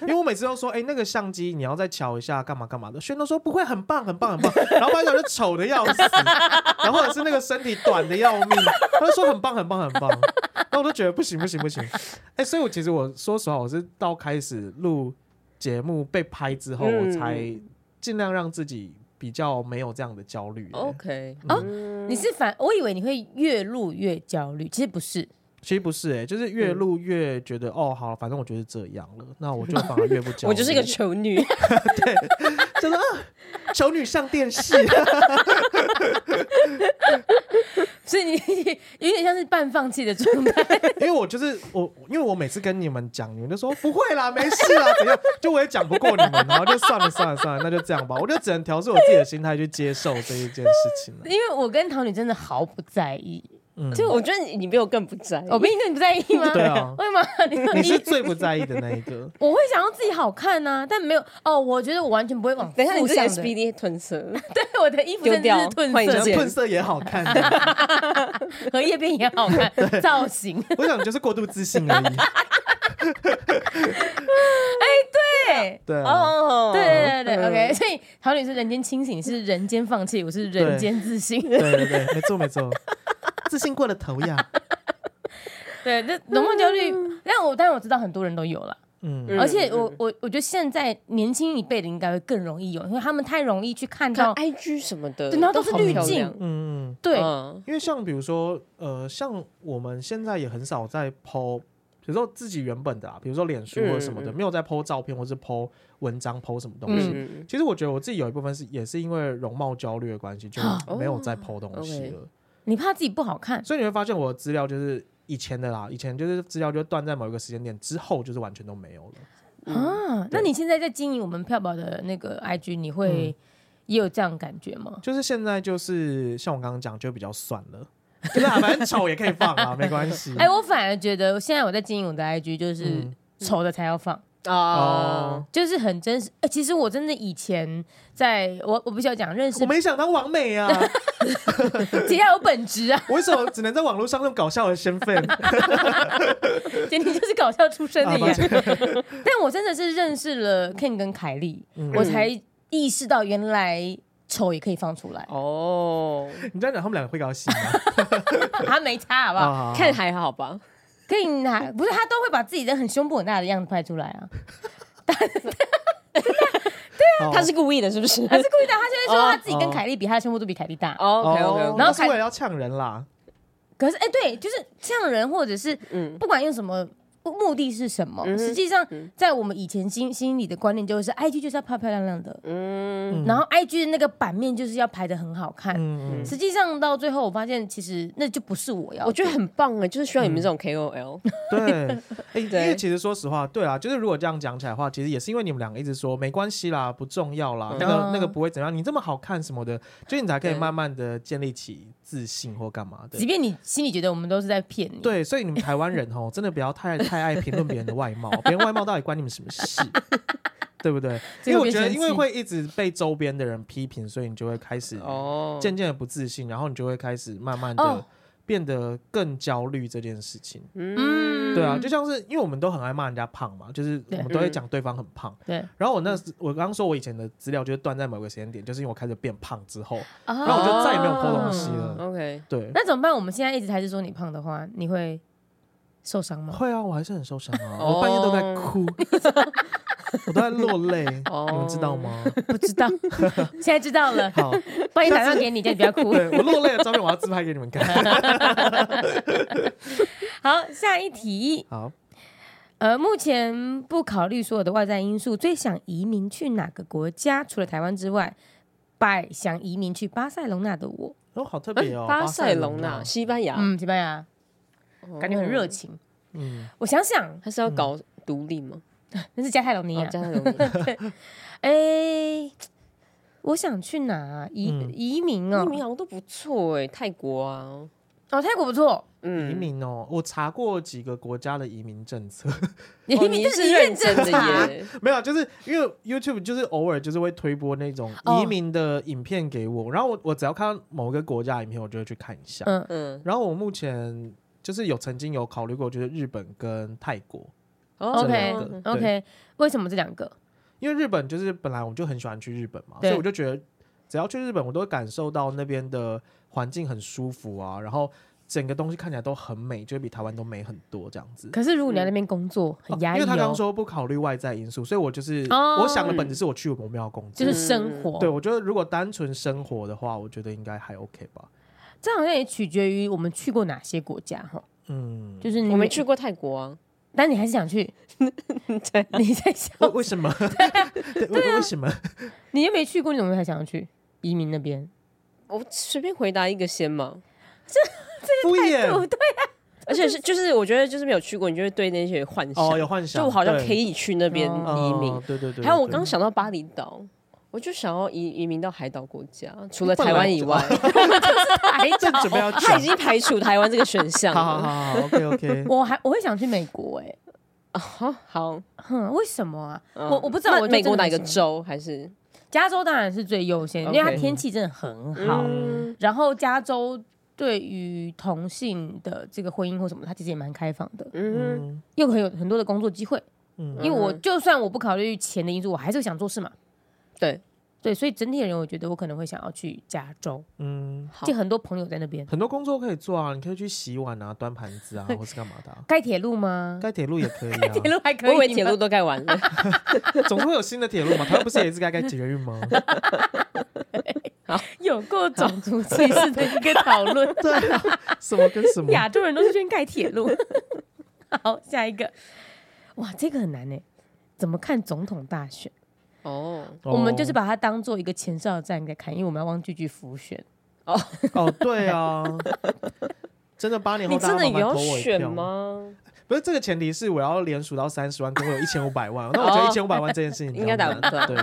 S3: <laughs> 因为我每次都说，哎，那个相机你要再瞧一下，干嘛干嘛的。轩都说不会，很棒，很棒，很棒。然后班长就丑的要死，<laughs> 然后或者是那个身体短的要命，他就说很棒，很棒，很棒。然后我都觉得不行，不行，不行。哎，所以我其实我说实话，我是到开始录节目被拍之后，我才尽量让自己。比较没有这样的焦虑。
S2: OK，
S1: 哦，你是反，我以为你会越录越焦虑，其实不是，
S3: 其实不是，哎，就是越录越觉得哦，好，反正我就是这样了，那我就 <laughs> 反而越不讲。
S2: 我就是一个丑女，<laughs>
S3: 对，真的啊，丑女上电视。<laughs>
S1: 所以你有点像是半放弃的状态，
S3: 因为我就是我，因为我每次跟你们讲，你们就说不会啦，没事啦，怎样？就我也讲不过你们，然后就算了算了算了，那就这样吧，我就只能调试我自己的心态去接受这一件事情了。
S1: 因为我跟桃女真的毫不在意。
S2: 就我觉得你你比我更不在意，
S1: 我比你更不在意吗？
S3: 对啊，<laughs>
S1: 为什么？
S3: 你是最不在意的那一个。<laughs>
S1: 我会想要自己好看呐，但没有哦。我觉得我完全不会往。
S2: 等一下，你这个 SPD 褪色，<laughs>
S1: 对，我的衣服真的是褪色，
S3: 褪色也好看，
S1: 荷叶边也好看，造型。
S3: 我想就是过度自信而已。
S1: 哎，对，
S3: 对，哦，
S1: 对对对对，OK。所以桃女士人间清醒，是人间放弃，我是人间自信。
S3: 对对对，没错没错。自信过了头呀，<laughs>
S1: 对，那容貌焦虑，但我当然我知道很多人都有了，嗯，而且我我我觉得现在年轻一辈的应该会更容易有，因为他们太容易去看到
S2: IG 什么的，
S1: 对，然后都是滤镜，嗯
S3: 嗯，
S1: 对，
S3: 因为像比如说，呃，像我们现在也很少在 po，比如说自己原本的啊，比如说脸书或者什么的，嗯、没有在 po 照片或是 po 文章 po 什么东西。嗯、其实我觉得我自己有一部分是也是因为容貌焦虑的关系，就没有再 po 东西了。哦 okay、
S1: 你怕自己不好看，
S3: 所以你会发现我的资料就是以前的啦，以前就是资料就断在某一个时间点之后，就是完全都没有了。
S1: 嗯、啊，那你现在在经营我们票宝的那个 IG，你会也有这样感觉吗？
S3: 嗯、就是现在就是像我刚刚讲，就比较算了。<laughs> 对啊，反正丑也可以放啊，没关系。
S1: 哎，我反而觉得现在我在经营我的 IG，就是丑的才要放哦，就是很真实。哎，其实我真的以前在我我不需要讲认识，
S3: 我没想到完美啊，<laughs>
S1: 其实有本质啊。<laughs>
S3: 我为什么只能在网络上用搞笑的身份？<laughs>
S1: 简直就是搞笑出身的呀。但我真的是认识了 Ken 跟凯莉，我才意识到原来。丑也可以放出来
S3: 哦！你这样讲，他们两个会高兴吗？
S1: 他没差，好不好
S2: 看还好吧？
S1: 可以拿，不是他都会把自己的很胸部很大的样子拍出来 <laughs> 啊！对
S2: 啊，他是故意的，是不是？
S1: 他是故意的，他现在说他自己跟凯莉比，他的胸部都比凯莉大。
S2: OK OK，
S3: 然后是为了要呛人啦。
S1: 可是哎，对，就是呛人，或者是嗯，不管用什么。目的是什么？实际上，在我们以前心心里的观念就是，IG 就是要漂漂亮亮的，嗯，然后 IG 的那个版面就是要排的很好看。嗯，实际上到最后，我发现其实那就不是我要。
S2: 我觉得很棒哎，就是需要你们这种 KOL。<laughs>
S3: 对，因为其实说实话，对啊，就是如果这样讲起来的话，其实也是因为你们两个一直说没关系啦，不重要啦，那个那个不会怎样，你这么好看什么的，就你才可以慢慢的建立起自信或干嘛的。
S1: 即便你心里觉得我们都是在骗你，
S3: 对，所以你们台湾人哦，真的不要太太。爱评论别人的外貌，<laughs> 别人外貌到底关你们什么事？对不对？<laughs> 因为我觉得，因为会一直被周边的人批评，所以你就会开始哦渐渐的不自信，然后你就会开始慢慢的变得更焦虑这件事情。嗯，对啊，就像是因为我们都很爱骂人家胖嘛，就是我们都会讲对方很胖。对。然后我那时我刚刚说我以前的资料就是断在某个时间点，就是因为我开始变胖之后，然后我就再也没有 po 东西了。
S2: OK，
S3: 对。
S1: 那怎么办？我们现在一直还是说你胖的话，你会？受伤吗？
S3: 会啊，我还是很受伤啊，<laughs> 我半夜都在哭，<laughs> <laughs> 我都在落泪，你们知道吗？
S1: 不知道，<laughs> 现在知道了。好，半夜打电话给你，叫你不要哭。<laughs>
S3: 对，我落泪的照片，我要自拍给你们看。
S1: 好，下一题。好，呃，目前不考虑所有的外在因素，最想移民去哪个国家？除了台湾之外，拜想移民去巴塞隆纳的我。
S3: 哦，好特别哦，
S2: 巴塞隆纳，西班牙。
S1: 嗯，西班牙。感觉很热情，嗯，我想想，
S2: 他是要搞独立吗？<laughs>
S1: 那是加泰罗尼亚，加泰罗尼。<laughs> 亚。哎，我想去哪移移民哦？
S2: 移民好像都不错哎，泰国啊，
S1: 哦，泰国不错，
S3: 嗯，移民哦，我查过几个国家的移民政策，<laughs>
S1: 移民是认真的耶，
S3: 没有，就是因为 YouTube 就是偶尔就是会推播那种移民的影片给我，然后我我只要看到某个国家影片，我就会去看一下，嗯。嗯，然后我目前。就是有曾经有考虑过，就是日本跟泰国。
S1: OK OK，为什么这两个？
S3: 因为日本就是本来我就很喜欢去日本嘛，所以我就觉得只要去日本，我都会感受到那边的环境很舒服啊，然后整个东西看起来都很美，就比台湾都美很多这样子。
S1: 可是如果你在那边工作很压抑，
S3: 因为他刚刚说不考虑外在因素，所以我就是我想的本质是我去我们要工作，
S1: 就是生活。
S3: 对，我觉得如果单纯生活的话，我觉得应该还 OK 吧。
S1: 这好像也取决于我们去过哪些国家哈。嗯，就是
S2: 我没去过泰国啊，
S1: 但你还是想去？<laughs>
S2: 对，
S1: 你在想
S3: 为什么？<laughs> 对啊，为什么？
S1: 你又没去过，你怎么还想要去移民那边？
S2: 我随便回答一个先嘛。<laughs>
S1: 这这个态度对啊，
S2: 而且是就是我觉得就是没有去过，你就会对那些幻想
S3: 哦有幻想，
S2: 就好像可以去那边移民。
S3: 对对对，
S2: 还有我刚想到巴厘岛。我就想要移移民到海岛国家，除了台湾以外。<laughs> 他已经排除台湾这个选项了。
S3: 好好好，OK OK。<laughs>
S1: 我还我会想去美国哎，
S2: 好好，
S1: 哼，为什么啊？我我不知道，我
S2: 美国哪个州还是
S1: 加州当然是最优先，因为它天气真的很好。然后加州对于同性的这个婚姻或什么，它其实也蛮开放的，嗯，又很有很多的工作机会。嗯，因为我就算我不考虑钱的因素，我还是想做事嘛。
S2: 对
S1: 对，所以整体的人，我觉得我可能会想要去加州。嗯，就很多朋友在那边，
S3: 很多工作可以做啊，你可以去洗碗啊、端盘子啊，或是干嘛的。
S1: 盖铁路吗？
S3: 盖铁路也可以，
S1: 盖铁路还可以。
S2: 我以为铁路都盖完了，<laughs>
S3: 总是会有新的铁路嘛。台湾不是也是该盖捷运吗？<laughs>
S1: 好，有过种族歧视的一个讨论。<laughs>
S3: 对，什么跟什么？
S1: 亚洲人都是先盖铁路。好，下一个，哇，这个很难呢，怎么看总统大选？哦，我们就是把它当做一个前哨战在看，因为我们要汪聚聚辅选。
S3: 哦哦，对啊，真的八年后
S2: 你真的也要选吗？
S3: 不是，这个前提是我要连数到三十万，跟我有一千五百万。那我觉得一千五百万这件事情 <laughs>
S2: 应该打不断。
S3: 对。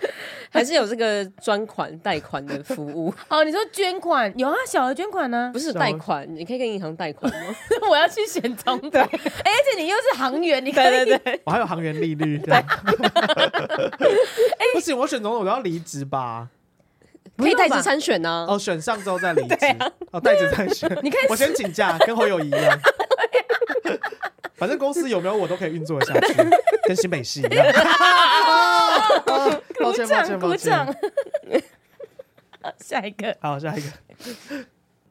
S3: <laughs>
S2: 还是有这个专款贷款的服务 <laughs>
S1: 哦。你说捐款有啊，小额捐款呢？
S2: 不是贷款，你可以跟银行贷款吗？<laughs>
S1: 我要去选总统，而且你又是行员，你可以。
S2: 对对对，
S3: 我还有行员利率。不行，我选总统我都要离职吧？
S2: 可以代职参选呢？
S3: 哦，选上之后再离职。哦，代职参选，你可以。我先请假，跟侯友谊一样。反正公司有没有我都可以运作下去，跟新北市一样。抱歉抱歉抱歉。<laughs>
S1: 下一个，
S3: 好，下一个。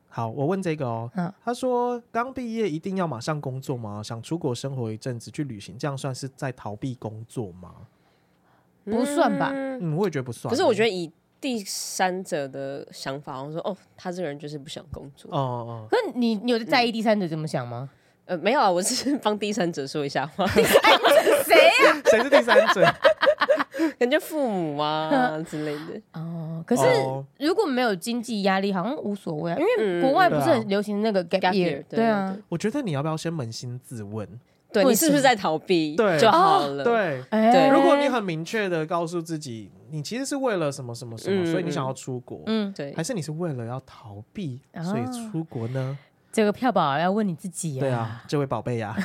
S3: 好，我问这个哦。他说刚毕业一定要马上工作吗？想出国生活一阵子去旅行，这样算是在逃避工作吗？
S1: 不算吧。
S3: 嗯，我也觉得不算。
S2: 可是我觉得以第三者的想法，我说哦，他这个人就是不想工作。哦
S1: 哦。可是你你有在意第三者怎么想吗？
S2: 呃，没有啊，我是帮第三者说一下话。<laughs>
S1: 谁呀？<laughs>
S3: 谁是第三者？<laughs>
S2: 感觉父母啊 <laughs> 之类的。
S1: 哦，可是如果没有经济压力，好像无所谓啊。因为国外不是很流行那个 gap year？对啊。
S3: 我觉得你要不要先扪心自问？
S2: 对，你是不是在逃避？
S3: 对，
S2: 就好了。
S3: 对对。如果你很明确的告诉自己，你其实是为了什么什么什么，所以你想要出国。嗯，对。还是你是为了要逃避，所以出国呢？
S1: 这个票宝要问你自己呀，
S3: 对啊，这位宝贝呀，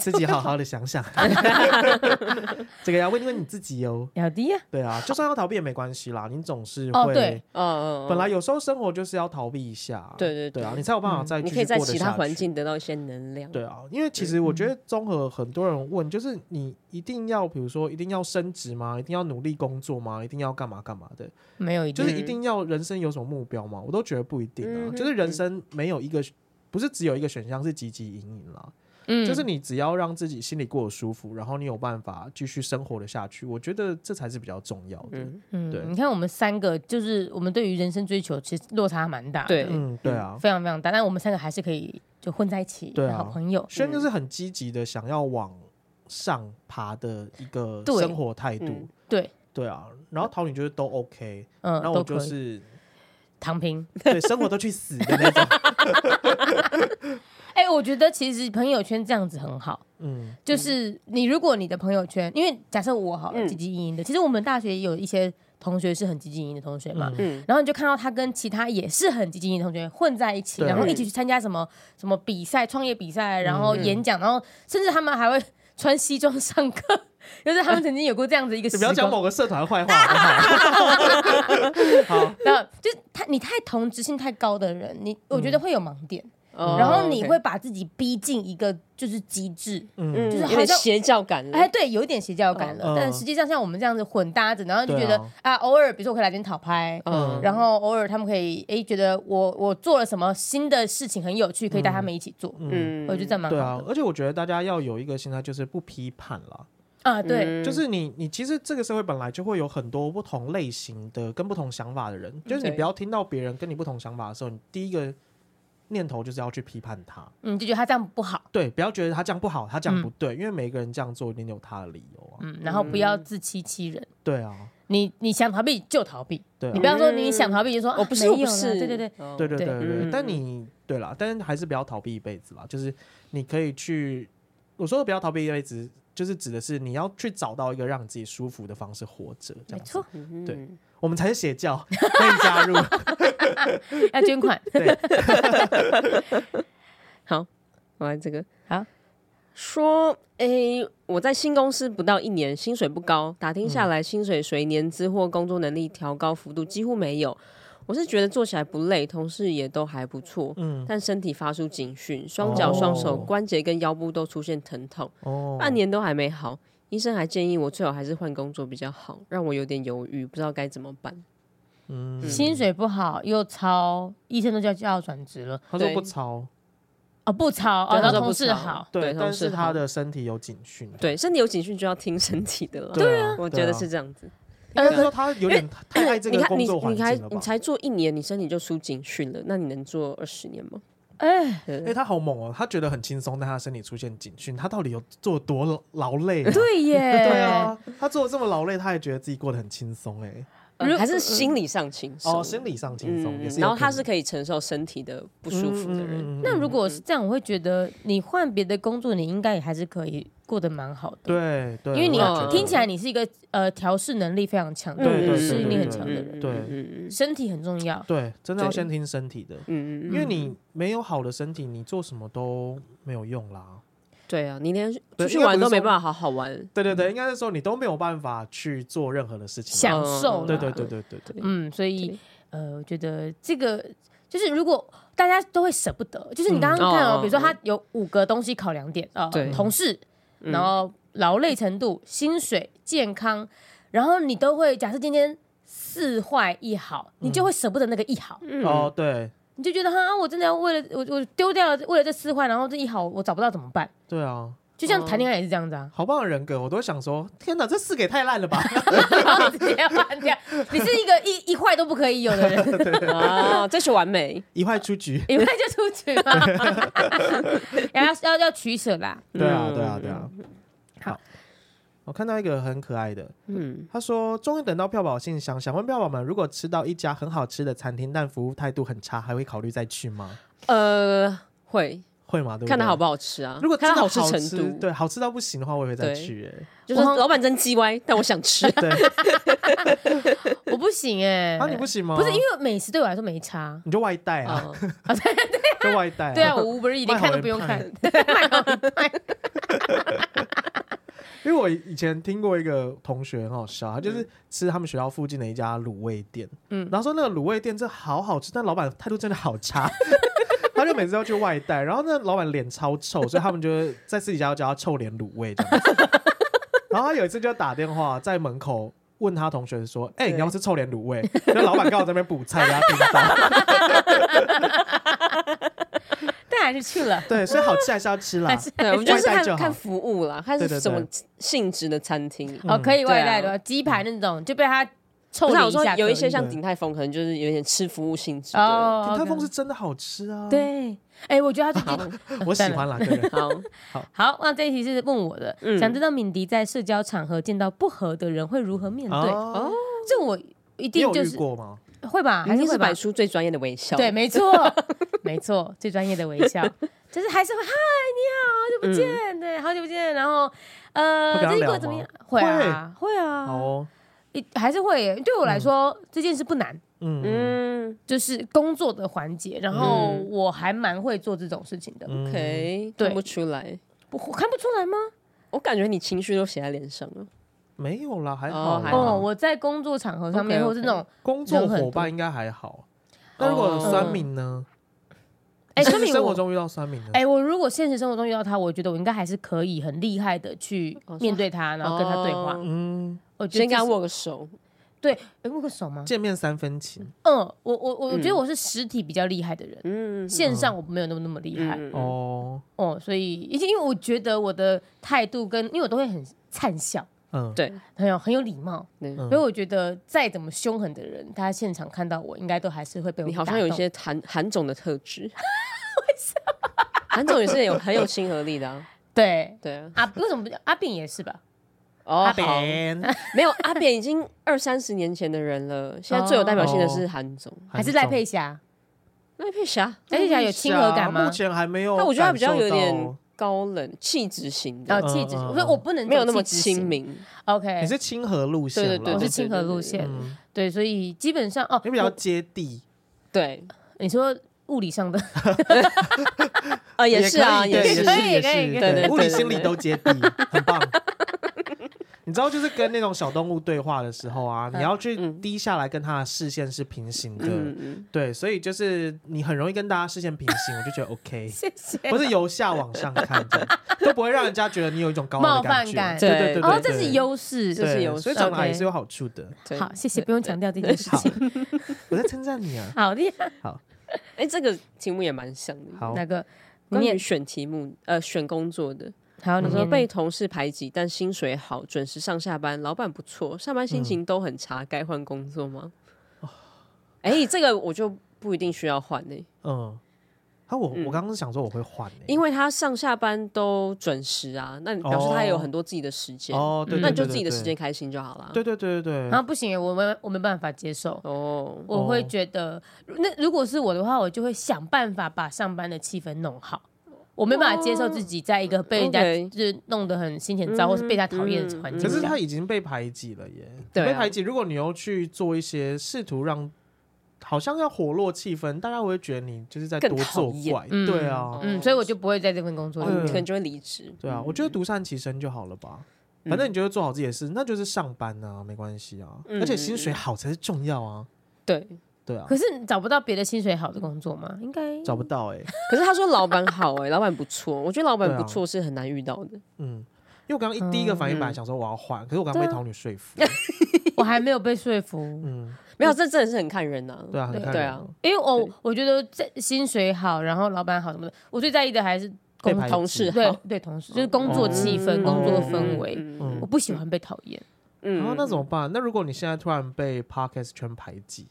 S3: 自己好好的想想。<laughs> 这个要问问你自己哦，
S1: 要的呀。
S3: 对啊，就算要逃避也没关系啦，你总是会，对，嗯嗯，本来有时候生活就是要逃避一下，
S2: 对对
S3: 对啊，你才有办法再，
S2: 你可以在其他环境得到一些能量。
S3: 对啊，因为其实我觉得综合很多人问，就是你一定要，比如说一定要升职吗？一定要努力工作吗？一定要干嘛干嘛的？
S1: 没有，
S3: 就是一定要人生有什么目标吗？我都觉得不一定啊，就是人生没有一个。不是只有一个选项是汲汲营营啦，嗯，就是你只要让自己心里过得舒服，然后你有办法继续生活的下去，我觉得这才是比较重要的。嗯，对，
S1: 你看我们三个，就是我们对于人生追求其实落差蛮大的，
S2: 对，
S3: 嗯，对啊，
S1: 非常非常大，但我们三个还是可以就混在一起，对，好朋友。
S3: 轩就是很积极的想要往上爬的一个生活态度，
S1: 对，
S3: 对啊，然后桃女就是都 OK，嗯，然后我就是。
S1: 躺平，
S3: 对，生活都去死的那种。<laughs>
S1: 哎、欸，我觉得其实朋友圈这样子很好。嗯，就是你如果你的朋友圈，因为假设我好了，积极营营的，其实我们大学也有一些同学是很积极营营的同学嘛。嗯，然后你就看到他跟其他也是很积极营营的同学混在一起，然后一起去参加什么什么比赛、创业比赛，然后演讲，然后甚至他们还会穿西装上课。就是他们曾经有过这样子一个，<laughs> 你不要
S3: 讲某个社团坏话好
S1: 不好？<laughs> 好，<laughs> 然后就是他，你太同质性太高的人，你我觉得会有盲点，然后你会把自己逼进一个就是极致，嗯，就是好像
S2: 邪教感了。
S1: 哎，对，有一点邪教感了。但实际上像我们这样子混搭着，然后就觉得啊，偶尔比如说我可以来点讨拍，嗯，然后偶尔他们可以哎觉得我我做了什么新的事情很有趣，可以带他们一起做，嗯，我觉得这蛮好的。
S3: 对啊，而且我觉得大家要有一个心态，就是不批判了。
S1: 啊，对，
S3: 就是你，你其实这个社会本来就会有很多不同类型的、跟不同想法的人，就是你不要听到别人跟你不同想法的时候，你第一个念头就是要去批判他，
S1: 嗯，就觉得他这样不好，
S3: 对，不要觉得他这样不好，他这样不对，因为每个人这样做一定有他的理由啊，
S1: 嗯，然后不要自欺欺人，
S3: 对啊，
S1: 你你想逃避就逃避，对，你不要说你想逃避就说我不是，我不是，对对对，
S3: 对对对对，但你对啦，但是还是不要逃避一辈子啦，就是你可以去，我说的不要逃避一辈子。就是指的是你要去找到一个让自己舒服的方式活着，没错，对，我们才是邪教，<laughs> 可以加入，<laughs>
S1: 要捐款，<laughs>
S3: 对，
S2: 好，我来这个，
S1: 好，
S2: 说，哎、欸，我在新公司不到一年，薪水不高，打听下来，薪水随年资或工作能力调高幅度几乎没有。我是觉得做起来不累，同事也都还不错，嗯，但身体发出警讯，双脚、双手、关节跟腰部都出现疼痛，哦，半年都还没好，医生还建议我最好还是换工作比较好，让我有点犹豫，不知道该怎么办。
S1: 嗯，薪水不好又超，医生都叫叫转职了，
S3: 他说不超，
S1: 哦不超，哦，他说同事好，
S3: 对，但是他的身体有警讯，
S2: 对，身体有警讯就要听身体的了，对啊，我觉得是这样子。
S3: 应该说他有点太爱这个工作环境了吧？
S2: 你看，你你才做一年，你身体就出警讯了，那你能做二十年吗？
S1: 哎，
S3: 哎，他好猛哦！他觉得很轻松，但他身体出现警讯，他到底有做多劳累？
S1: 对耶，<laughs>
S3: 对啊，他做的这么劳累，他也觉得自己过得很轻松哎。
S2: 还是心理上轻松
S3: 哦，心理上轻松也是。
S2: 然后他是可以承受身体的不舒服的人。
S1: 那如果是这样，我会觉得你换别的工作，你应该也还是可以过得蛮好的。
S3: 对对，
S1: 因为你听起来你是一个呃调试能力非常强的，适应力很强的人。
S3: 对，
S1: 身体很重要。
S3: 对，真的要先听身体的。嗯嗯，因为你没有好的身体，你做什么都没有用啦。
S2: 对啊，你连出去玩都没办法好好玩。
S3: 对对对，应该是说你都没有办法去做任何的事情，
S1: 享受。
S3: 对对对对对对。
S1: 嗯，所以呃，我觉得这个就是如果大家都会舍不得，就是你刚刚看哦，比如说他有五个东西考量点啊，同事，然后劳累程度、薪水、健康，然后你都会假设今天四坏一好，你就会舍不得那个一好。
S3: 哦，对。
S1: 你就觉得哈，我真的要为了我我丢掉了，为了这四坏，然后这一好我找不到怎么办？
S3: 对啊，
S1: 就像谈恋爱也是这样子啊。
S3: 好棒的人格，我都想说，天哪，这四个也太烂了吧！<laughs>
S1: 然后直接换掉。你是一个一一坏都不可以有的人 <laughs>
S2: 啊，这是完美，
S3: 一坏出局，
S1: 一坏就出局了。<laughs> 要要要取舍啦。
S3: 对啊，对啊，对啊。好。我看到一个很可爱的，嗯，他说终于等到票宝信箱，想问票宝们，如果吃到一家很好吃的餐厅，但服务态度很差，还会考虑再去吗？
S2: 呃，会
S3: 会吗？对，
S2: 看它好不好吃啊？
S3: 如果真的
S2: 好吃程度，
S3: 对，好吃到不行的话，我也会再去。哎，
S2: 就是老板真鸡歪，但我想吃。<laughs> 对，<laughs>
S1: 我不行哎，
S3: 啊，你不行吗？
S1: 不是因为美食对我来说没差，
S3: 你就外带啊？<laughs>
S1: 啊，对对，
S3: 就外带。
S1: 对啊，我 Uber Eats 连看都不用看。
S3: 因为我以前听过一个同学很好笑，他就是吃他们学校附近的一家卤味店，嗯，然后说那个卤味店这好好吃，但老板态度真的好差，每次要去外带，然后那老板脸超臭，<laughs> 所以他们就在私底下要叫他臭脸卤味这样子。<laughs> 然后他有一次就打电话在门口问他同学说：“哎，你要吃臭脸卤味？”那老板刚好在那边补菜，给他听到。<laughs>
S1: 还是去了，
S3: 对，所以好吃还是要吃啦。
S2: 对，我们就是看看服务啦，看是什么性质的餐厅。
S1: 哦，可以外带的鸡排那种，就被他臭了一下。
S2: 有一些像鼎泰丰，可能就是有点吃服务性质。
S3: 哦，鼎泰丰是真的好吃啊。
S1: 对，哎，我觉得他好，
S3: 我喜欢啦。<laughs>
S1: 好好好，那这一题是问我的，想知道敏迪在社交场合见到不合的人会如何面对？哦，这我一定就是
S3: 过吗？
S1: 会吧，还是会摆
S2: 出最专业的微笑。
S1: 对，没错，<laughs> 没错，最专业的微笑，就是还是会嗨，你好，好久不见，对，好久不见。然后，呃，最近过得怎么样？会啊，会啊，哦，还是会。对我来说，这件事不难，嗯，就是工作的环节。然后我还蛮会做这种事情的。
S2: OK，看不出来，
S1: 我看不出来吗？
S2: 我感觉你情绪都写在脸上了。
S3: 没有啦，还好。
S1: 哦，我在工作场合上面，或是那种
S3: 工作伙伴应该还好。那如果酸民呢？哎，生活中遇到酸民，
S1: 哎，我如果现实生活中遇到他，我觉得我应该还是可以很厉害的去面对他，然后跟他对话。嗯，
S2: 我先跟他握个手。
S1: 对，哎，握个手吗？
S3: 见面三分情。
S1: 嗯，我我我觉得我是实体比较厉害的人，嗯，线上我没有那么那么厉害。哦哦，所以因为我觉得我的态度跟，因为我都会很灿笑。
S2: 嗯，对，
S1: 很有很有礼貌，所以我觉得再怎么凶狠的人，他现场看到我，应该都还是会被我。
S2: 你好像有一些韩韩总的特质，<laughs> 为什么？韩总也是有很有亲和力的啊。
S1: 对
S2: 对啊，
S1: 阿为什么不叫阿炳也是吧？
S2: 哦，阿扁。<laughs> 没有，阿扁已经二三十年前的人了，现在最有代表性的是韩总，
S1: 还是赖佩霞？
S2: 赖佩霞，
S1: 赖佩霞有亲和感吗？
S3: 目前还没有，
S2: 那我觉得他比较有点。高冷气质型的，
S1: 气质，所以我不能
S2: 没有那么亲民。
S1: OK，
S3: 你是亲和路线，
S1: 对对对，我是亲和路线，对，所以基本上哦，
S3: 你比较接地。
S2: 对，
S1: 你说物理上的，
S2: 啊，<laughs> 也是啊，也是，
S1: 可以，可以，
S3: 对对，物理心理都接地，很棒。你知道，就是跟那种小动物对话的时候啊，你要去低下来，跟它的视线是平行的，对，所以就是你很容易跟大家视线平行，我就觉得 OK，<laughs> 谢谢。不是由下往上看的，<laughs> 都不会让人家觉得你有一种高傲的感觉，对对对，
S1: 哦，这是优势，这是优势，
S3: 所以长得矮也是有好处的。
S1: 好，谢谢，不用强调这件事情。<laughs>
S3: 我在称赞你啊，
S1: 好厉害。
S3: 好，
S2: 哎，这个题目也蛮像的。
S3: 好，
S1: 哪个？
S2: 关于选题目，呃，选工作的。还有你说被同事排挤，但薪水好，准时上下班，老板不错，上班心情都很差，该换工作吗？<sighs> 哎，这个我就不一定需要换呢。嗯，
S3: 他我我刚刚是想说我会换，
S2: 因为他上下班都准时啊，那表示他也有很多自己的时间
S3: 哦，对，
S2: 那你就自己的时间开心就好了。
S3: 对对对对对。
S1: 然后不行，我没我没办法接受哦，我会觉得那如果是我的话，我就会想办法把上班的气氛弄好。我没办法接受自己在一个被人家就是弄得很心情糟，或是被他讨厌的环境。
S3: 可是他已经被排挤了耶，被排挤。如果你又去做一些试图让好像要活络气氛，大家会觉得你就是在多作怪。对啊，
S1: 嗯，所以我就不会在这份工作里面，
S2: 可能就会离职。
S3: 对啊，我觉得独善其身就好了吧。反正你觉得做好自己的事，那就是上班啊，没关系啊。而且薪水好才是重要啊。
S2: 对。
S3: 对啊，
S1: 可是你找不到别的薪水好的工作吗？应该
S3: 找不到哎。
S2: 可是他说老板好哎，<laughs> 老板不错。我觉得老板不错是很难遇到的。
S3: 嗯，因为我刚刚一第一个反应本来想说我要换，可是我刚刚被桃女说服，<laughs>
S1: 我还没有被说服。
S2: 嗯，没有，这真的是很看人呐。
S3: 对啊，很看人。
S2: 对啊，
S1: 因为我我觉得这薪水好，然后老板好什么的，我最在意的还是工
S2: 同事，
S1: 对对，同事就是工作气氛、工作氛围。我不喜欢被讨厌。
S3: 嗯，然后那怎么办？那如果你现在突然被 Podcast 圈排挤？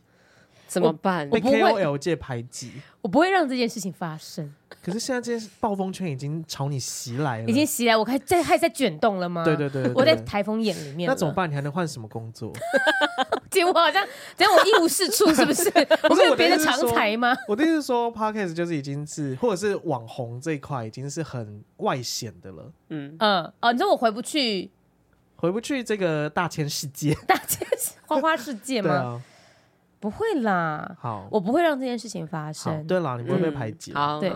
S2: 怎么办？
S3: 被 KOL 界排挤，
S1: 我不会让这件事情发生。
S3: 可是现在这些暴风圈已经朝你袭来了，
S1: 已经袭来，我开在还在卷动了吗？
S3: 对对对，
S1: 我在台风眼里面。
S3: 那怎么办？你还能换什么工作？<laughs>
S1: 结果好像，这样我一无是处，是不是？<laughs> 我没有别的长才吗？
S3: 我的意思是说，Podcast 就是已经是，或者是网红这一块已经是很外显的了。
S1: 嗯嗯哦，你说我回不去，
S3: 回不去这个大千世界，
S1: 大千花花世界吗？<laughs> 不会啦，好，我不会让这件事情发生。
S3: 对啦，你不会被排挤。
S2: 好，
S1: 对，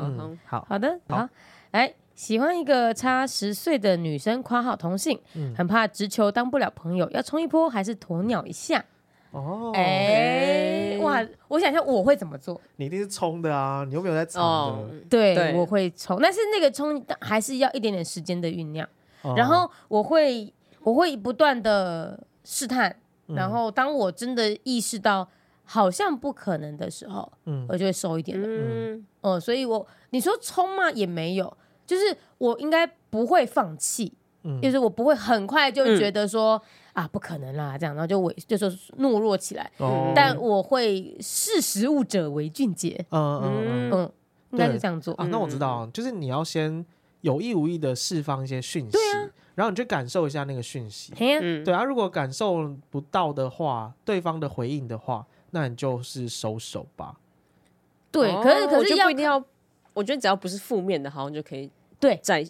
S1: 好好。的，好，来，喜欢一个差十岁的女生，夸号同性，很怕直球当不了朋友，要冲一波还是鸵鸟一下？哦，哎，哇，我想想我会怎么做？
S3: 你一定是冲的啊，你又没有在藏的。
S1: 对，我会冲，但是那个冲还是要一点点时间的酝酿，然后我会我会不断的试探，然后当我真的意识到。好像不可能的时候，嗯，我就会收一点的，嗯，哦，所以我你说冲吗？也没有，就是我应该不会放弃，嗯，就是我不会很快就觉得说啊不可能啦，这样，然后就伪就说懦弱起来，但我会识时务者为俊杰，嗯嗯嗯，应该是这样做。
S3: 啊。那我知道，就是你要先有意无意的释放一些讯息，然后你去感受一下那个讯息，对啊，如果感受不到的话，对方的回应的话。那你就是收手吧。
S1: 对，可是可是
S2: 不一定要，我觉得只要不是负面的，好像就可以
S1: 对
S2: 再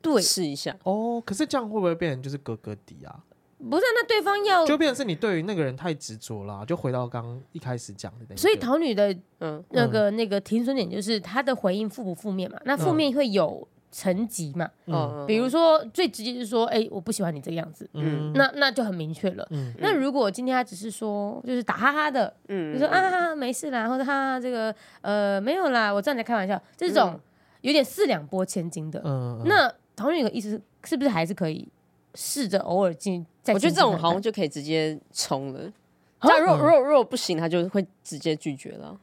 S2: 对试一下。
S3: 哦，可是这样会不会变成就是哥哥底啊？
S1: 不是，那对方要
S3: 就变成是你对于那个人太执着了，就回到刚刚一开始讲的那。
S1: 所以桃女的嗯那个那个停损点就是她的回应负不负面嘛？那负面会有。层级嘛，嗯，比如说最直接就是说，哎，我不喜欢你这个样子，嗯，那那就很明确了。嗯，那如果今天他只是说，就是打哈哈的，嗯，就说啊，没事啦，或者哈哈这个呃没有啦，我知道你在开玩笑，这种有点四两拨千斤的，嗯，那同样一个意思是不是还是可以试着偶尔进？
S2: 我觉得这种好像就可以直接冲了。那如果如果如果不行，他就会直接拒绝了。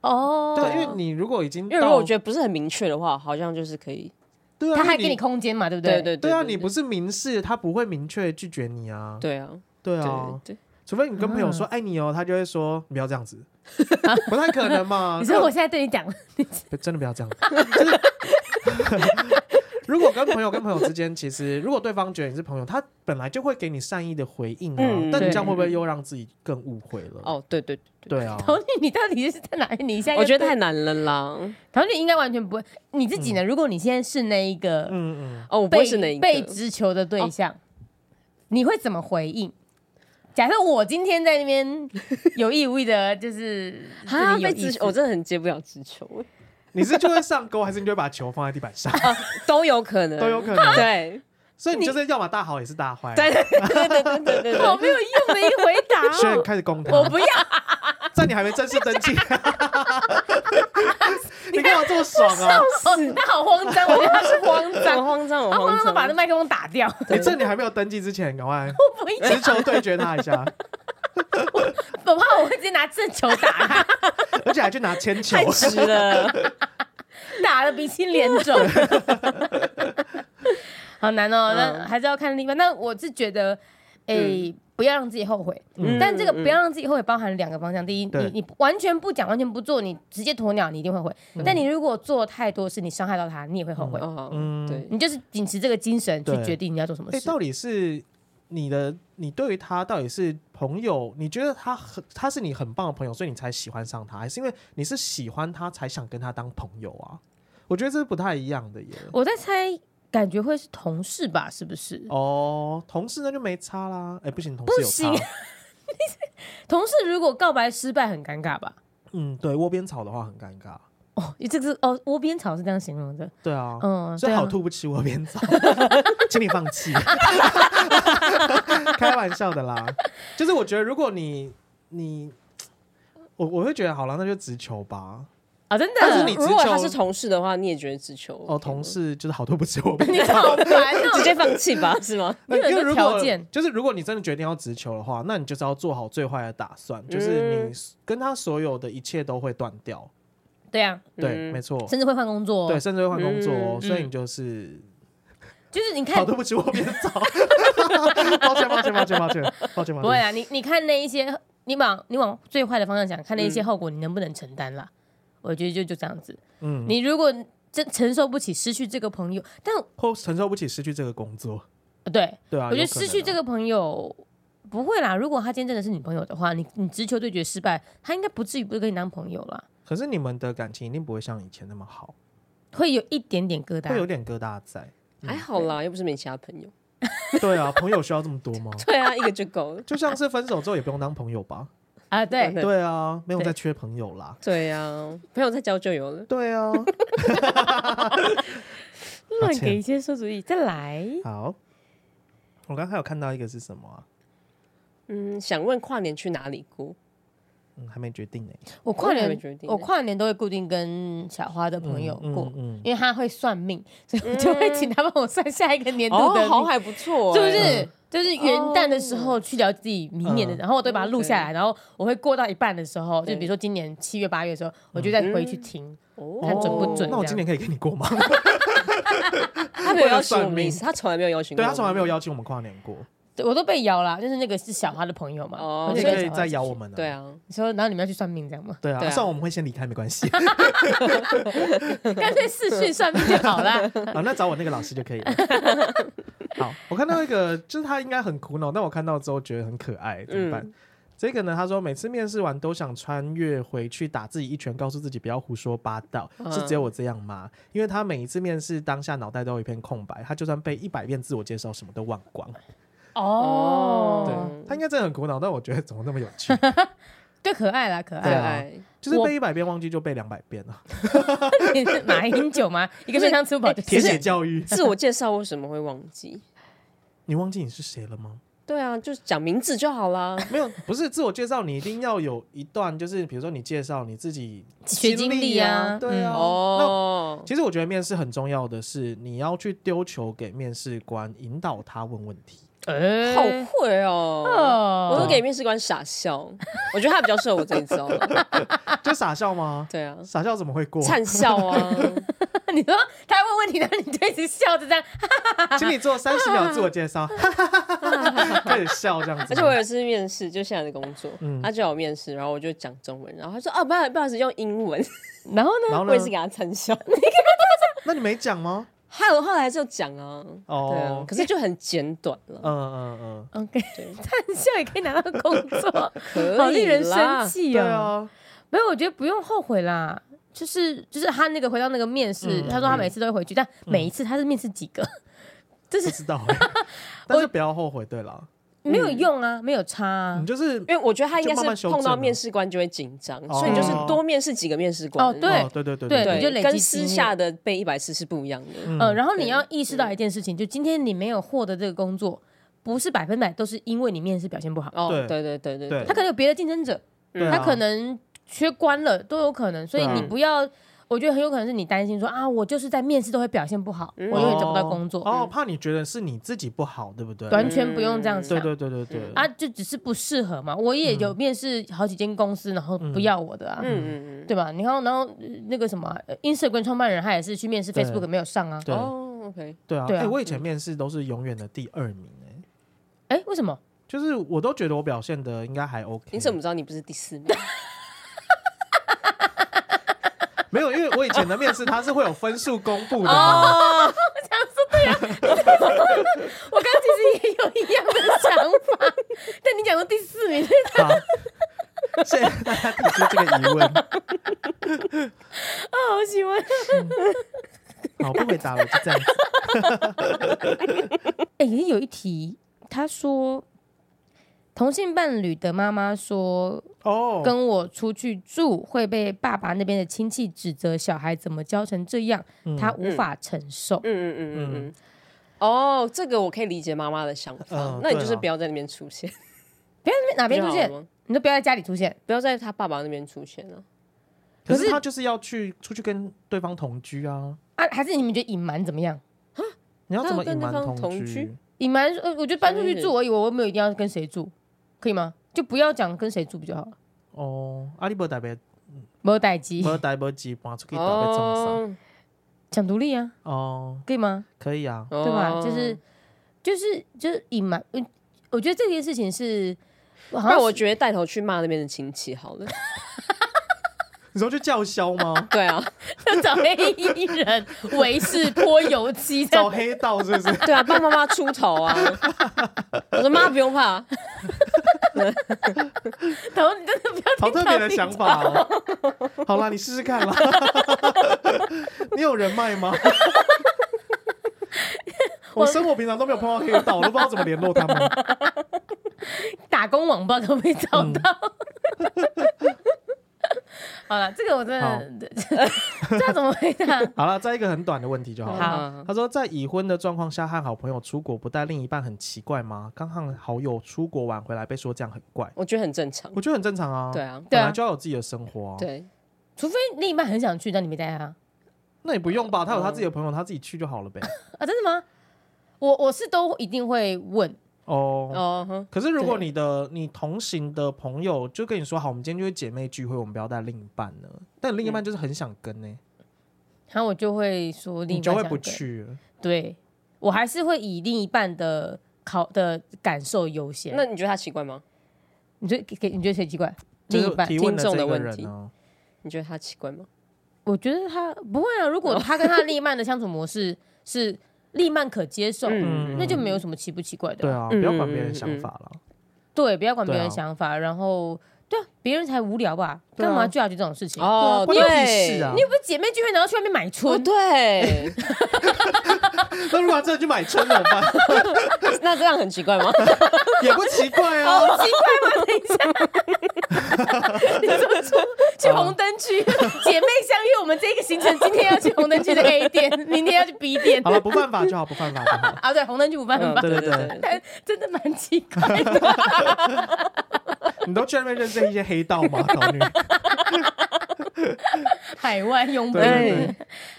S3: 哦，对，因为你如果已经，
S2: 因为如果我觉得不是很明确的话，好像就是可以。
S1: 他还给你空间嘛，对不对？
S2: 对对
S3: 对啊！你不是明示，他不会明确拒绝你啊。
S2: 对啊，
S3: 对啊，对，除非你跟朋友说爱你哦，他就会说你不要这样子，<laughs> 不太可能嘛。
S1: 你说我现在对你讲，
S3: 真的不要这样。<laughs> 如果跟朋友跟朋友之间，其实如果对方觉得你是朋友，他本来就会给你善意的回应啊。但你这样会不会又让自己更误会了？
S2: 哦，对对
S3: 对啊！
S1: 陶丽，你到底是在哪里？你现在
S2: 我觉得太难了啦。
S1: 陶丽应该完全不会。你自己呢？如果你现在是那一个，嗯
S2: 嗯，哦，我不会是那一个
S1: 被直球的对象，你会怎么回应？假设我今天在那边有意无意的，就是
S2: 啊，被直球，我真的很接不了直球。
S3: 你是就会上钩，还是你就会把球放在地板上？<laughs>
S2: 都有可能，
S3: 都有可能。
S2: 对，
S3: 所以你就是要么大好，也是大坏。
S2: 对对对对对对，
S1: 好没有用的一个回答。
S3: 现在开始攻他，
S1: 我不要，
S3: 在你还没正式登记。<laughs> 你干嘛这么爽啊？
S1: 他好慌张，<laughs> 我觉得他是慌张，
S2: 慌张，我慌张，
S1: 把那麦克风打掉。
S3: 你趁你还没有登记之前，赶快
S1: 我不要
S3: 直球对决他一下。
S1: 我怕我会直接拿正球打他，<laughs>
S3: 而且还去拿铅球，
S2: 太迟了，<laughs>
S1: 打的鼻青脸肿，<laughs> 好难哦。那还是要看另一半。那我是觉得，诶，不要让自己后悔。嗯、但这个不要让自己后悔，包含两个方向。第一，你你完全不讲，完全不做，你直接鸵鸟，你一定会后悔。嗯、但你如果做太多事，你伤害到他，你也会后悔。
S2: 嗯，对，
S1: 你就是秉持这个精神去决定你要做什么事。
S3: 到底是你的，你对于他到底是朋友？你觉得他很，他是你很棒的朋友，所以你才喜欢上他，还是因为你是喜欢他才想跟他当朋友啊？我觉得这是不太一样的耶。
S1: 我在猜。感觉会是同事吧？是不是？
S3: 哦，同事那就没差啦。哎，不行，同事有差。<laughs> 不行，
S1: 同事如果告白失败，很尴尬吧？
S3: 嗯，对，窝边草的话很尴尬。
S1: 哦，这个哦，窝边草是这样形容的。
S3: 对啊，嗯，所以好吐不起窝边草，<laughs> 请你放弃。<laughs> 开玩笑的啦，就是我觉得如果你你，我我会觉得好了，那就直球吧。
S1: 啊，真的！
S2: 但是你如果他是同事的话，你也觉得直球
S3: 哦？同事就是好多不直球，<laughs>
S1: 你好烦哦，
S2: 直接放弃吧，是吗？
S1: 因为如果
S3: 就是如果你真的决定要直球的话，那你就是要做好最坏的打算，就是你跟他所有的一切都会断掉。
S1: 对啊，
S3: 对，没错，
S1: 甚至会换工作，
S3: 对，甚至会换工作，所以你就是
S1: 就是你看，
S3: 好，对不起，我别走，<laughs> 抱歉，抱歉，抱歉，抱歉，抱歉，
S1: 不会啊，你你看那一些，你往你往最坏的方向想，看那一些后果，你能不能承担啦？我觉得就就这样子，嗯，你如果真承受不起失去这个朋友，但
S3: 或承受不起失去这个工作，
S1: 对
S3: 对啊，
S1: 我觉得失去这个朋友不会啦。如果他今天真的是女朋友的话，你你直球对决失败，他应该不至于不跟你当朋友啦。
S3: 可是你们的感情一定不会像以前那么好，
S1: 会有一点点疙瘩，
S3: 会有点疙瘩在。
S2: 还好啦，又不是没其他朋友。<laughs>
S3: 对啊，朋友需要这么多吗？<laughs>
S2: 对啊，一个就够了。
S3: 就像是分手之后也不用当朋友吧。
S1: 啊，对
S3: 对啊，没有再缺朋友啦。
S2: 对啊，朋友再交就有了。
S3: 对啊，<laughs>
S1: 乱给一些馊主意，再来。
S3: 好，我刚才有看到一个是什么啊？
S2: 嗯，想问跨年去哪里过？
S3: 嗯，还没决定呢。
S1: 我跨年，我跨年都会固定跟小花的朋友过，因为他会算命，所以我就会请他帮我算下一个年度的。
S2: 好，还不错，
S1: 是不是？就是元旦的时候去聊自己明年的，然后我都把它录下来，然后我会过到一半的时候，就比如说今年七月八月的时候，我就再回去听，看准不准。
S3: 那我今年可以跟你过吗？<laughs>
S2: 他没有邀请我们，他从来没有邀请，
S3: 对他从来没有邀请我们跨年过。
S1: 我都被咬了，就是那个是小花的朋友嘛，
S3: 哦，你可以再咬我们。
S2: 对啊，
S1: 你说然后你们要去算命这样吗？
S3: 对啊，算我们会先离开没关系，<laughs>
S1: 干脆视讯算命就好了。
S3: 啊，那找我那个老师就可以了。<laughs> 好，我看到一个，就是他应该很苦恼，但我看到之后觉得很可爱，怎么办？嗯、这个呢，他说每次面试完都想穿越回去打自己一拳，告诉自己不要胡说八道。嗯、是只有我这样吗？因为他每一次面试当下脑袋都有一片空白，他就算背一百遍自我介绍，什么都忘光。哦，对，他应该真的很苦恼，但我觉得怎么那么有趣？<laughs>
S1: 对，可爱啦，可爱，
S3: 啊，就是背一百遍忘记就背两百遍了。<laughs>
S1: 你是马英九吗？<laughs> 一个面向吃不饱就
S3: 铁血教育。
S2: 自我介绍为什么会忘记？
S3: 你忘记你是谁了吗？
S2: 对啊，就是讲名字就好啦。
S3: 没有，不是自我介绍，你一定要有一段，就是比如说你介绍你自己
S1: 学经历啊，
S3: 对啊。哦，其实我觉得面试很重要的是，你要去丢球给面试官，引导他问问题。
S2: 哎，好会哦！我都给面试官傻笑，<laughs> 我觉得他比较适合我这一招。<laughs>
S3: 就傻笑吗？
S2: 对啊，
S3: 傻笑怎么会过？
S2: 灿笑啊！<laughs>
S1: 你说他问问题，然后你就一直笑着这样。
S3: 请你做三十秒自我介绍，开始笑这样子。
S2: 而且我有一次面试，就现在的工作，他叫我面试，然后我就讲中文，然后他说：“哦，不好不好意思，用英文。”
S1: 然后呢，
S2: 我也是给他灿笑。
S3: 那你没讲吗？
S2: 还有后来就讲啊，对啊，可是就很简短了。嗯
S3: 嗯嗯
S1: ，OK，灿笑也可以拿到工作，<laughs> 好令人生气哦。没有，我觉得不用后悔啦。就是就是他那个回到那个面试，他说他每次都会回去，但每一次他是面试几个，
S3: 这是不知道。<laughs> 但是不要后悔，对了。
S1: 没有用啊，没有差啊。
S3: 你就是
S2: 因为我觉得他应该是碰到面试官就会紧张，所以就是多面试几个面试官。
S1: 哦，对
S3: 对对对
S1: 对，你就累积
S2: 跟私下的背一百次是不一样的。
S1: 嗯，然后你要意识到一件事情，就今天你没有获得这个工作，不是百分百都是因为你面试表现不好。
S2: 哦，对对对对对，
S1: 他可能有别的竞争者，他可能缺关了都有可能，所以你不要。我觉得很有可能是你担心说啊，我就是在面试都会表现不好，我永远找不到工作。
S3: 哦，怕你觉得是你自己不好，对不对？
S1: 完全不用这样想。
S3: 对对对对对。
S1: 啊，就只是不适合嘛。我也有面试好几间公司，然后不要我的啊。嗯嗯嗯。对吧？你看，然后那个什么，Instagram 创办人他也是去面试 Facebook 没有上啊。
S3: 对。
S2: 哦，OK。
S3: 对啊。对啊。我以前面试都是永远的第二名哎。
S1: 哎，为什么？
S3: 就是我都觉得我表现的应该还 OK。
S2: 你怎么知道你不是第四名？
S3: 没有，因为我以前的面试他是会有分数公布的嘛。
S1: 哦，这样说对啊。我刚刚其实也有一样的想法，但你讲到第四名，
S3: 好，谢谢大家提出这个疑问。
S1: 啊，好喜欢。
S3: 好，不回答了，就这样子。<laughs>
S1: 哎、欸，有一题，他说同性伴侣的妈妈说，哦，跟我出去住会被爸爸那边的亲戚指责，小孩怎么教成这样，嗯、他无法承受。嗯嗯嗯嗯
S2: 嗯。哦，这个我可以理解妈妈的想法。嗯、那你就是不要在那边出现，<laughs>
S1: 不要在哪边出现，你就不要在家里出现，
S2: 不要在他爸爸那边出现了。
S3: 可是他就是要去出去跟对方同居啊。
S1: 啊，还是你们觉得隐瞒怎么样？
S3: 你要怎么隐瞒同居？
S1: 隐瞒呃，我觉得搬出去住而已，我没有一定要跟谁住，可以吗？就不要讲跟谁住比较好。
S3: 哦，阿里伯代表，
S1: 没代机，
S3: 没代机搬出去代表做啥？
S1: 讲独立啊？哦，可以吗？
S3: 可以啊，
S1: 对吧？就是就是就是隐瞒，我觉得这件事情是，
S2: 那我觉得带头去骂那边的亲戚好了。<laughs>
S3: 你说去叫嚣吗？
S2: 对啊，
S1: 要 <laughs> 找黑衣人为事泼油漆，
S3: 找黑道是不是？
S2: 对啊，帮妈妈出头啊！我说妈不用怕，<laughs>
S1: 头你真的不要
S3: 好特别的想法哦。<laughs> 好啦，你试试看啦。<laughs> 你有人脉吗？我生活平常都没有碰到黑道，我都不知道怎么联络他们。
S1: 打工网吧都没找到。好了，这个我真的 <laughs> 这样怎么回答？<laughs>
S3: 好了，再一个很短的问题就好了。
S1: 好，
S3: 他说在已婚的状况下和好朋友出国不带另一半很奇怪吗？刚和好友出国玩回来被说这样很怪，
S2: 我觉得很正常。
S3: 我觉得很正常啊。
S2: 对啊，
S3: 本来就要有自己的生活啊。
S2: 对，
S1: 除非另一半很想去，但你没带他，
S3: 那也不用吧？他有他自己的朋友，他自己去就好了呗。
S1: 啊，真的吗？我我是都一定会问。
S3: 哦哦，可是如果你的你同行的朋友就跟你说好，我们今天就是姐妹聚会，我们不要带另一半呢？但另一半就是很想跟呢，
S1: 然后我就会说另一半
S3: 就会不去。
S1: 对，我还是会以另一半的考的感受优先。
S2: 那你觉得他奇怪吗？
S1: 你觉得给你觉得谁奇怪？另一半
S3: 听众的问题，
S2: 你觉得他奇怪吗？
S1: 我觉得他不会啊。如果他跟他另一半的相处模式是。立曼可接受，那就没有什么奇不奇怪的。
S3: 对啊，不要管别人想法了。
S1: 对，不要管别人想法，然后对啊，别人才无聊吧？干嘛就要去这种事情？
S2: 哦，
S1: 你有屁事啊！你又不是姐妹聚会，然后去外面买春？
S2: 对。<laughs>
S3: 那如果真的去买春怎么办？<laughs>
S2: 那这样很奇怪吗？<laughs>
S3: 也不奇怪啊。
S1: 好奇怪吗？等一下，你怎么说？去红灯区，姐妹相约，我们这个行程今天要去红灯区的 A 店，明天要去 B 店。
S3: 好了，不犯法就好，不犯法就好。
S1: 啊，对，红灯区不犯法。
S3: 对对对，
S1: 但真的蛮奇怪的。<laughs>
S3: 你都去那边认识一些黑道吗？岛女？
S1: 海外佣兵。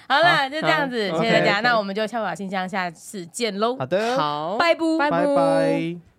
S1: 好了，就这样子，谢谢大家。那我们就跳法信箱，下次见喽。
S3: 好的，
S2: 好，
S1: 拜拜，
S3: 拜拜。